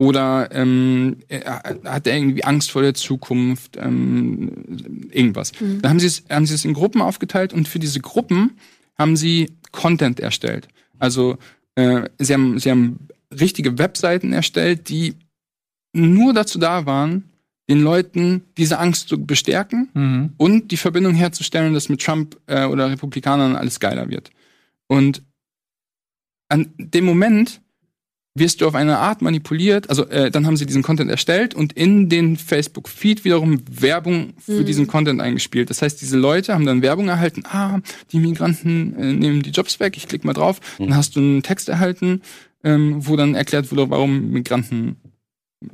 C: Oder ähm, äh, hat er irgendwie Angst vor der Zukunft, ähm, irgendwas. Dann haben sie es haben sie es in Gruppen aufgeteilt und für diese Gruppen haben sie Content erstellt. Also äh, sie haben sie haben richtige Webseiten erstellt, die nur dazu da waren, den Leuten diese Angst zu bestärken
B: Mhm.
C: und die Verbindung herzustellen, dass mit Trump äh, oder Republikanern alles geiler wird. Und an dem Moment wirst du auf eine Art manipuliert, also äh, dann haben sie diesen Content erstellt und in den Facebook-Feed wiederum Werbung für diesen Content eingespielt. Das heißt, diese Leute haben dann Werbung erhalten, ah, die Migranten äh, nehmen die Jobs weg, ich klicke mal drauf, dann hast du einen Text erhalten, ähm, wo dann erklärt wurde, warum Migranten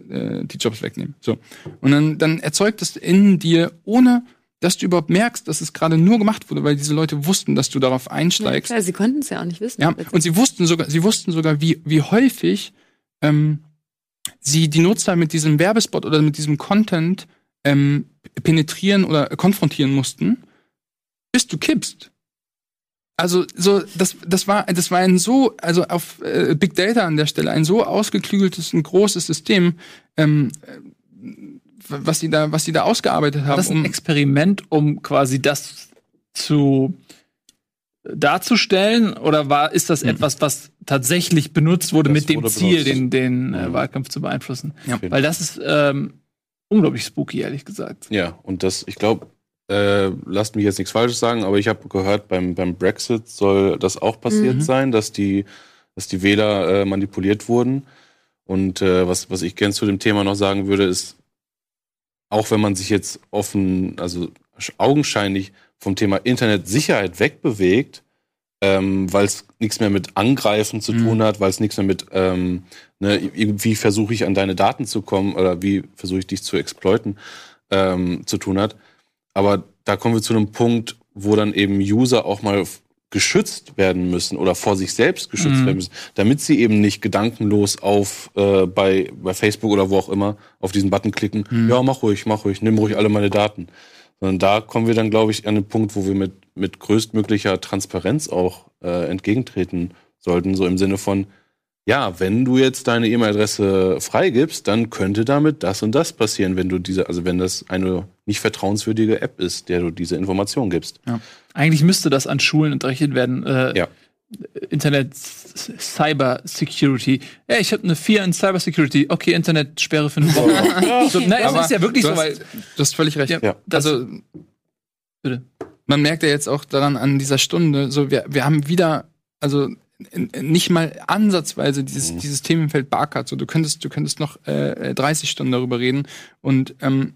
C: äh, die Jobs wegnehmen. So. Und dann, dann erzeugt es in dir, ohne dass du überhaupt merkst, dass es gerade nur gemacht wurde, weil diese Leute wussten, dass du darauf
D: Ja,
C: einsteigst.
D: klar, sie konnten es ja auch nicht wissen.
C: Ja, und sie wussten sogar, sie wussten sogar, wie, wie häufig ähm, sie die Nutzer mit diesem Werbespot oder mit diesem Content ähm, penetrieren oder konfrontieren mussten, bis du kippst. Also so, das, das war, das war ein so, also auf äh, Big Data an der Stelle, ein so ausgeklügeltes und großes System, ähm, äh, was sie da, was sie da ausgearbeitet
B: War
C: haben.
B: das ein
C: um-
B: Experiment, um quasi das zu darzustellen? Oder war, ist das etwas, was tatsächlich benutzt wurde
E: Das
B: mit dem
E: wurde
B: Ziel,
E: benutzt.
B: den, den äh,
E: Mhm.
B: Wahlkampf zu beeinflussen?
C: Ja.
B: Weil das ist ähm, unglaublich spooky, ehrlich gesagt.
E: Ja, und das, ich glaube, äh, lasst mich jetzt nichts Falsches sagen, aber ich habe gehört, beim, beim Brexit soll das auch passiert
D: Mhm.
E: sein, dass die, dass die Wähler äh, manipuliert wurden. Und äh, was, was ich gern zu dem Thema noch sagen würde, ist, auch wenn man sich jetzt offen, also sch- augenscheinlich vom Thema Internetsicherheit wegbewegt, ähm, weil es nichts mehr mit Angreifen zu
C: Mhm.
E: tun hat, weil es nichts mehr mit, ähm, ne, wie versuche ich an deine Daten zu kommen oder wie versuche ich dich zu exploiten, ähm, zu tun hat. Aber da kommen wir zu einem Punkt, wo dann eben User auch mal geschützt werden müssen oder vor sich selbst geschützt
B: Mhm.
E: werden müssen, damit sie eben nicht gedankenlos auf äh, bei, bei Facebook oder wo auch immer auf diesen Button klicken, ja, mach ruhig, mach ruhig, nimm ruhig alle meine Daten. Sondern da kommen wir dann, glaube ich, an den Punkt, wo wir mit, mit größtmöglicher Transparenz auch äh, entgegentreten sollten, so im Sinne von, ja, wenn du jetzt deine E-Mail-Adresse freigibst, dann könnte damit das und das passieren, wenn du diese, also wenn das eine nicht vertrauenswürdige App ist, der du diese Information gibst.
B: Eigentlich müsste das an Schulen unterrichtet werden. Äh,
E: Ja.
B: Internet Cyber Security. Ja, ich habe eine 4 in Cyber Security. Okay, Internetsperre für eine Woche. *laughs* *laughs* so, na, es ist ja wirklich
C: du
B: so,
C: hast,
B: weil
C: du hast völlig recht.
B: Ja,
E: Ja.
B: das,
C: also
B: bitte.
C: man merkt ja jetzt auch daran an dieser Stunde, so wir, wir haben wieder, also nicht mal ansatzweise dieses,
E: Mhm.
C: dieses Themenfeld Barcard. So, du könntest, du könntest noch äh, 30 Stunden darüber reden. Und ähm,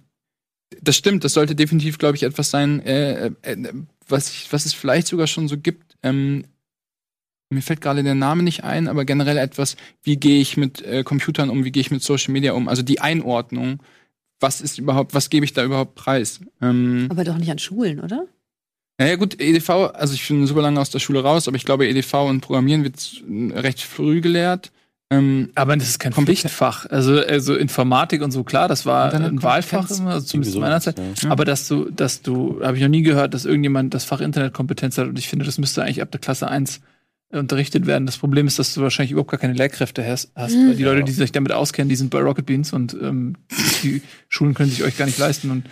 C: das stimmt, das sollte definitiv, glaube ich, etwas sein, äh, äh, was, ich, was es vielleicht sogar schon so gibt. Ähm, mir fällt gerade der Name nicht ein, aber generell etwas, wie gehe ich mit äh, Computern um, wie gehe ich mit Social Media um, also die Einordnung was ist überhaupt, was gebe ich da überhaupt preis? Ähm,
D: Aber doch nicht an Schulen, oder?
C: naja, gut, EDV, also ich bin super lange aus der Schule raus, aber ich glaube, EDV und Programmieren wird recht früh gelehrt. Ähm,
B: Aber das ist kein
C: Komplett-
B: Pflichtfach. Also, also Informatik und so, klar, das war
C: Internet-
B: ein Wahlfach immer, also zumindest zu
E: Irgendwie
B: meiner Zeit.
E: ja.
B: Aber dass du, dass du, habe ich noch nie gehört, dass irgendjemand das Fach Internetkompetenz hat und ich finde, das müsste eigentlich ab der Klasse 1 unterrichtet werden. Das Problem ist, dass du wahrscheinlich überhaupt gar keine Lehrkräfte hast. weil die Leute, die sich damit auskennen, die sind bei Rocket Beans und ähm, die Schulen können sich euch gar nicht leisten. Und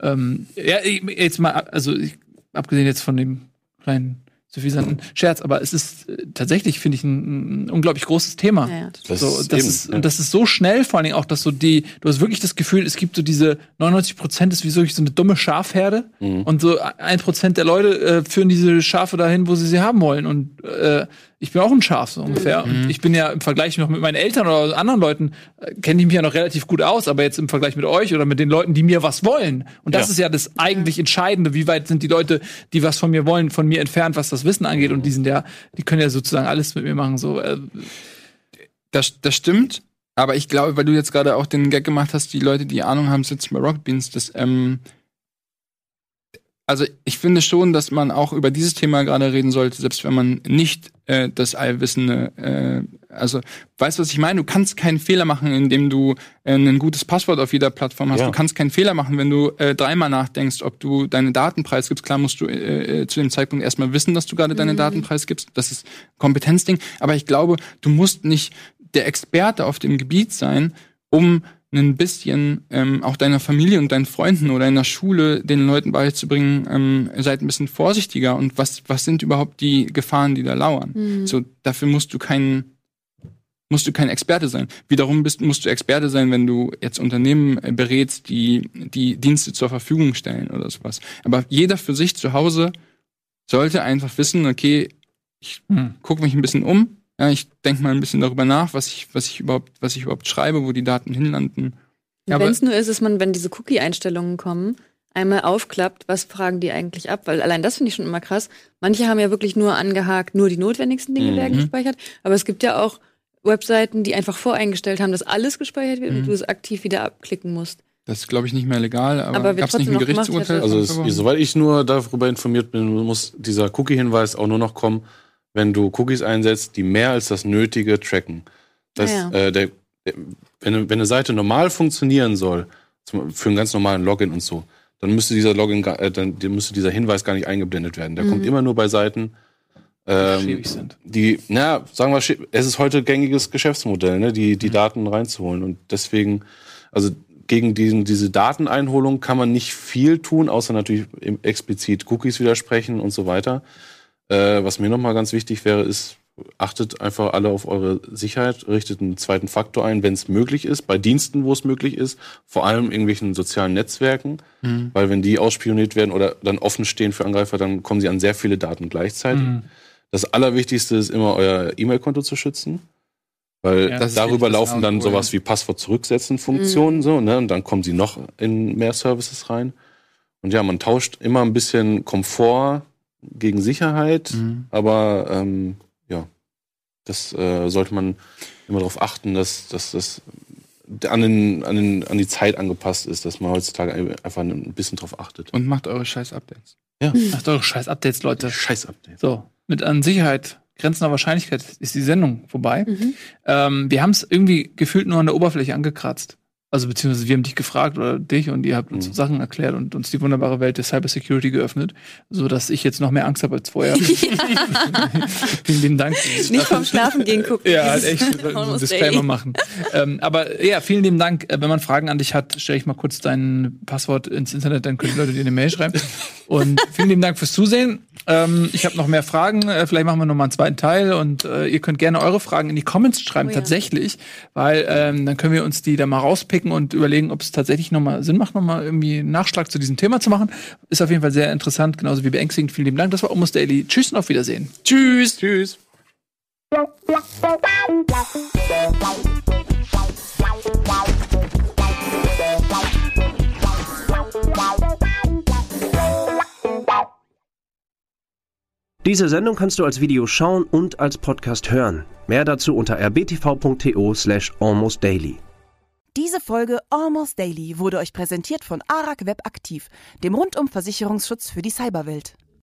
B: ähm, ja, jetzt mal, also ich, abgesehen jetzt von dem kleinen suffisanten Scherz, aber es ist äh, tatsächlich, finde ich, ein, ein unglaublich großes Thema.
D: Ja, ja.
E: Das
B: So,
E: ist
B: das
E: eben,
B: ist,
E: ja.
B: und das ist so schnell, vor allen Dingen auch, dass so die, du hast wirklich das Gefühl, es gibt so diese 99 Prozent ist wie so so eine dumme Schafherde
E: Mhm.
B: und so ein Prozent der Leute äh, führen diese Schafe dahin, wo sie sie haben wollen und äh, ich bin auch ein Schaf so ungefähr. Und ich bin ja im Vergleich noch mit meinen Eltern oder anderen Leuten äh, kenne ich mich ja noch relativ gut aus, aber jetzt im Vergleich mit euch oder mit den Leuten, die mir was wollen. Und das
E: Ja.
B: ist ja das eigentlich Entscheidende, wie weit sind die Leute, die was von mir wollen, von mir entfernt, was das Wissen angeht? Und die sind ja, die können ja sozusagen alles mit mir machen so. Äh,
C: das, das stimmt, aber ich glaube, weil du jetzt gerade auch den Gag gemacht hast, die Leute, die Ahnung haben, sitzen bei Rocket Beans, das, ähm, also ich finde schon, dass man auch über dieses Thema gerade reden sollte, selbst wenn man nicht äh, das Allwissende, äh, also weißt du, was ich meine? Du kannst keinen Fehler machen, indem du äh, ein gutes Passwort auf jeder Plattform hast.
E: Ja.
C: Du kannst keinen Fehler machen, wenn du äh, dreimal nachdenkst, ob du deine Daten preisgibst. Klar musst du äh, äh, zu dem Zeitpunkt erstmal wissen, dass du gerade deine Daten preisgibst. Das ist Kompetenzding. Aber ich glaube, du musst nicht der Experte auf dem Gebiet sein, um ein bisschen ähm, auch deiner Familie und deinen Freunden oder in der Schule den Leuten beizubringen, ähm, seid ein bisschen vorsichtiger und was, was sind überhaupt die Gefahren, die da lauern. So, dafür musst du kein, musst du kein Experte sein. Wiederum bist, musst du Experte sein, wenn du jetzt Unternehmen äh, berätst, die die Dienste zur Verfügung stellen oder sowas. Aber jeder für sich zu Hause sollte einfach wissen, okay, ich
B: Hm.
C: gucke mich ein bisschen um, ja, ich denke mal ein bisschen darüber nach, was ich, was ich überhaupt, was ich überhaupt schreibe, wo die Daten hinlanden.
B: Ja,
D: Wenn es nur ist, dass man, wenn diese Cookie-Einstellungen kommen, einmal aufklappt, was fragen die eigentlich ab? Weil allein das finde ich schon immer krass. Manche haben ja wirklich nur angehakt, nur die notwendigsten Dinge
E: Mhm.
D: werden gespeichert. Aber es gibt ja auch Webseiten, die einfach voreingestellt haben, dass alles gespeichert wird
C: Mhm.
D: und du es aktiv wieder abklicken musst.
C: Das ist, glaube ich, nicht mehr legal, aber,
D: Aber
C: gab es nicht ein Gerichtsurteil?
E: Also es, soweit ich nur darüber informiert bin, muss dieser Cookie-Hinweis auch nur noch kommen, wenn du Cookies einsetzt, die mehr als das Nötige tracken. Das,
D: Ah,
E: äh, der, der, wenn, eine- wenn eine Seite normal funktionieren soll, zum, für einen ganz normalen Login und so, dann müsste dieser Login, äh, dann müsste dieser Hinweis gar nicht eingeblendet werden. Der kommt immer nur bei Seiten, ähm,
B: sind.
E: die, na, sagen wir, es ist heute gängiges Geschäftsmodell, ne, die,
B: Mhm.
E: die Daten reinzuholen. Und deswegen, also gegen diesen, diese Dateneinholung kann man nicht viel tun, außer natürlich explizit Cookies widersprechen und so weiter. Äh, was mir nochmal ganz wichtig wäre, ist, achtet einfach alle auf eure Sicherheit, richtet einen zweiten Faktor ein, wenn es möglich ist, bei Diensten, wo es möglich ist, vor allem irgendwelchen sozialen Netzwerken, weil wenn die ausspioniert werden oder dann offen stehen für Angreifer, dann kommen sie an sehr viele Daten gleichzeitig. Das Allerwichtigste ist immer, euer E-Mail-Konto zu schützen. Weil
B: Ja,
E: darüber laufen dann sowas wie Passwort zurücksetzen Funktionen, so, ne? Und dann kommen sie noch in mehr Services rein. Und ja, man tauscht immer ein bisschen Komfort gegen Sicherheit,
C: Mhm.
E: aber ähm, ja, das äh, sollte man immer darauf achten, dass, dass das an, den, an, den, an die Zeit angepasst ist, dass man heutzutage einfach ein bisschen drauf achtet.
C: Und macht eure scheiß Updates.
B: Macht eure scheiß Updates, Leute.
E: Scheiß Update.
B: So, mit an Sicherheit, Grenzen der Wahrscheinlichkeit ist die Sendung vorbei.
D: Mhm.
B: Ähm, wir haben es irgendwie gefühlt nur an der Oberfläche angekratzt. Also beziehungsweise wir haben dich gefragt oder dich und ihr habt uns
E: Mhm.
B: Sachen erklärt und uns die wunderbare Welt der Cybersecurity geöffnet, so dass ich jetzt noch mehr Angst habe als vorher. *laughs* *laughs* Vielen lieben Dank.
D: Nicht vom Schlafen gehen gucken.
B: Ja, halt echt. so *laughs* Disclaimer
D: daily.
B: machen. ähm, aber ja, vielen lieben Dank. Äh, Wenn man Fragen an dich hat, stelle ich mal kurz dein Passwort ins Internet, dann können die Leute dir eine Mail schreiben. Und vielen lieben Dank fürs Zusehen. Ähm, ich habe noch mehr Fragen. Äh, vielleicht machen wir noch mal einen zweiten Teil und äh, ihr könnt gerne eure Fragen in die Comments schreiben,
D: Oh ja.
B: tatsächlich, weil ähm, dann können wir uns die da mal rauspicken und überlegen, ob es tatsächlich noch mal Sinn macht, noch mal irgendwie einen Nachschlag zu diesem Thema zu machen. Ist auf jeden Fall sehr interessant, genauso wie beängstigend. Vielen lieben Dank. Das war Almost Daily. Tschüss und auf Wiedersehen.
C: Tschüss. Tschüss.
F: Diese Sendung kannst du als Video schauen und als Podcast hören. Mehr dazu unter rbtv.to slash almostdaily.
A: Diese Folge Almost Daily wurde euch präsentiert von ARAG Web Aktiv, dem Rundum Versicherungsschutz für die Cyberwelt.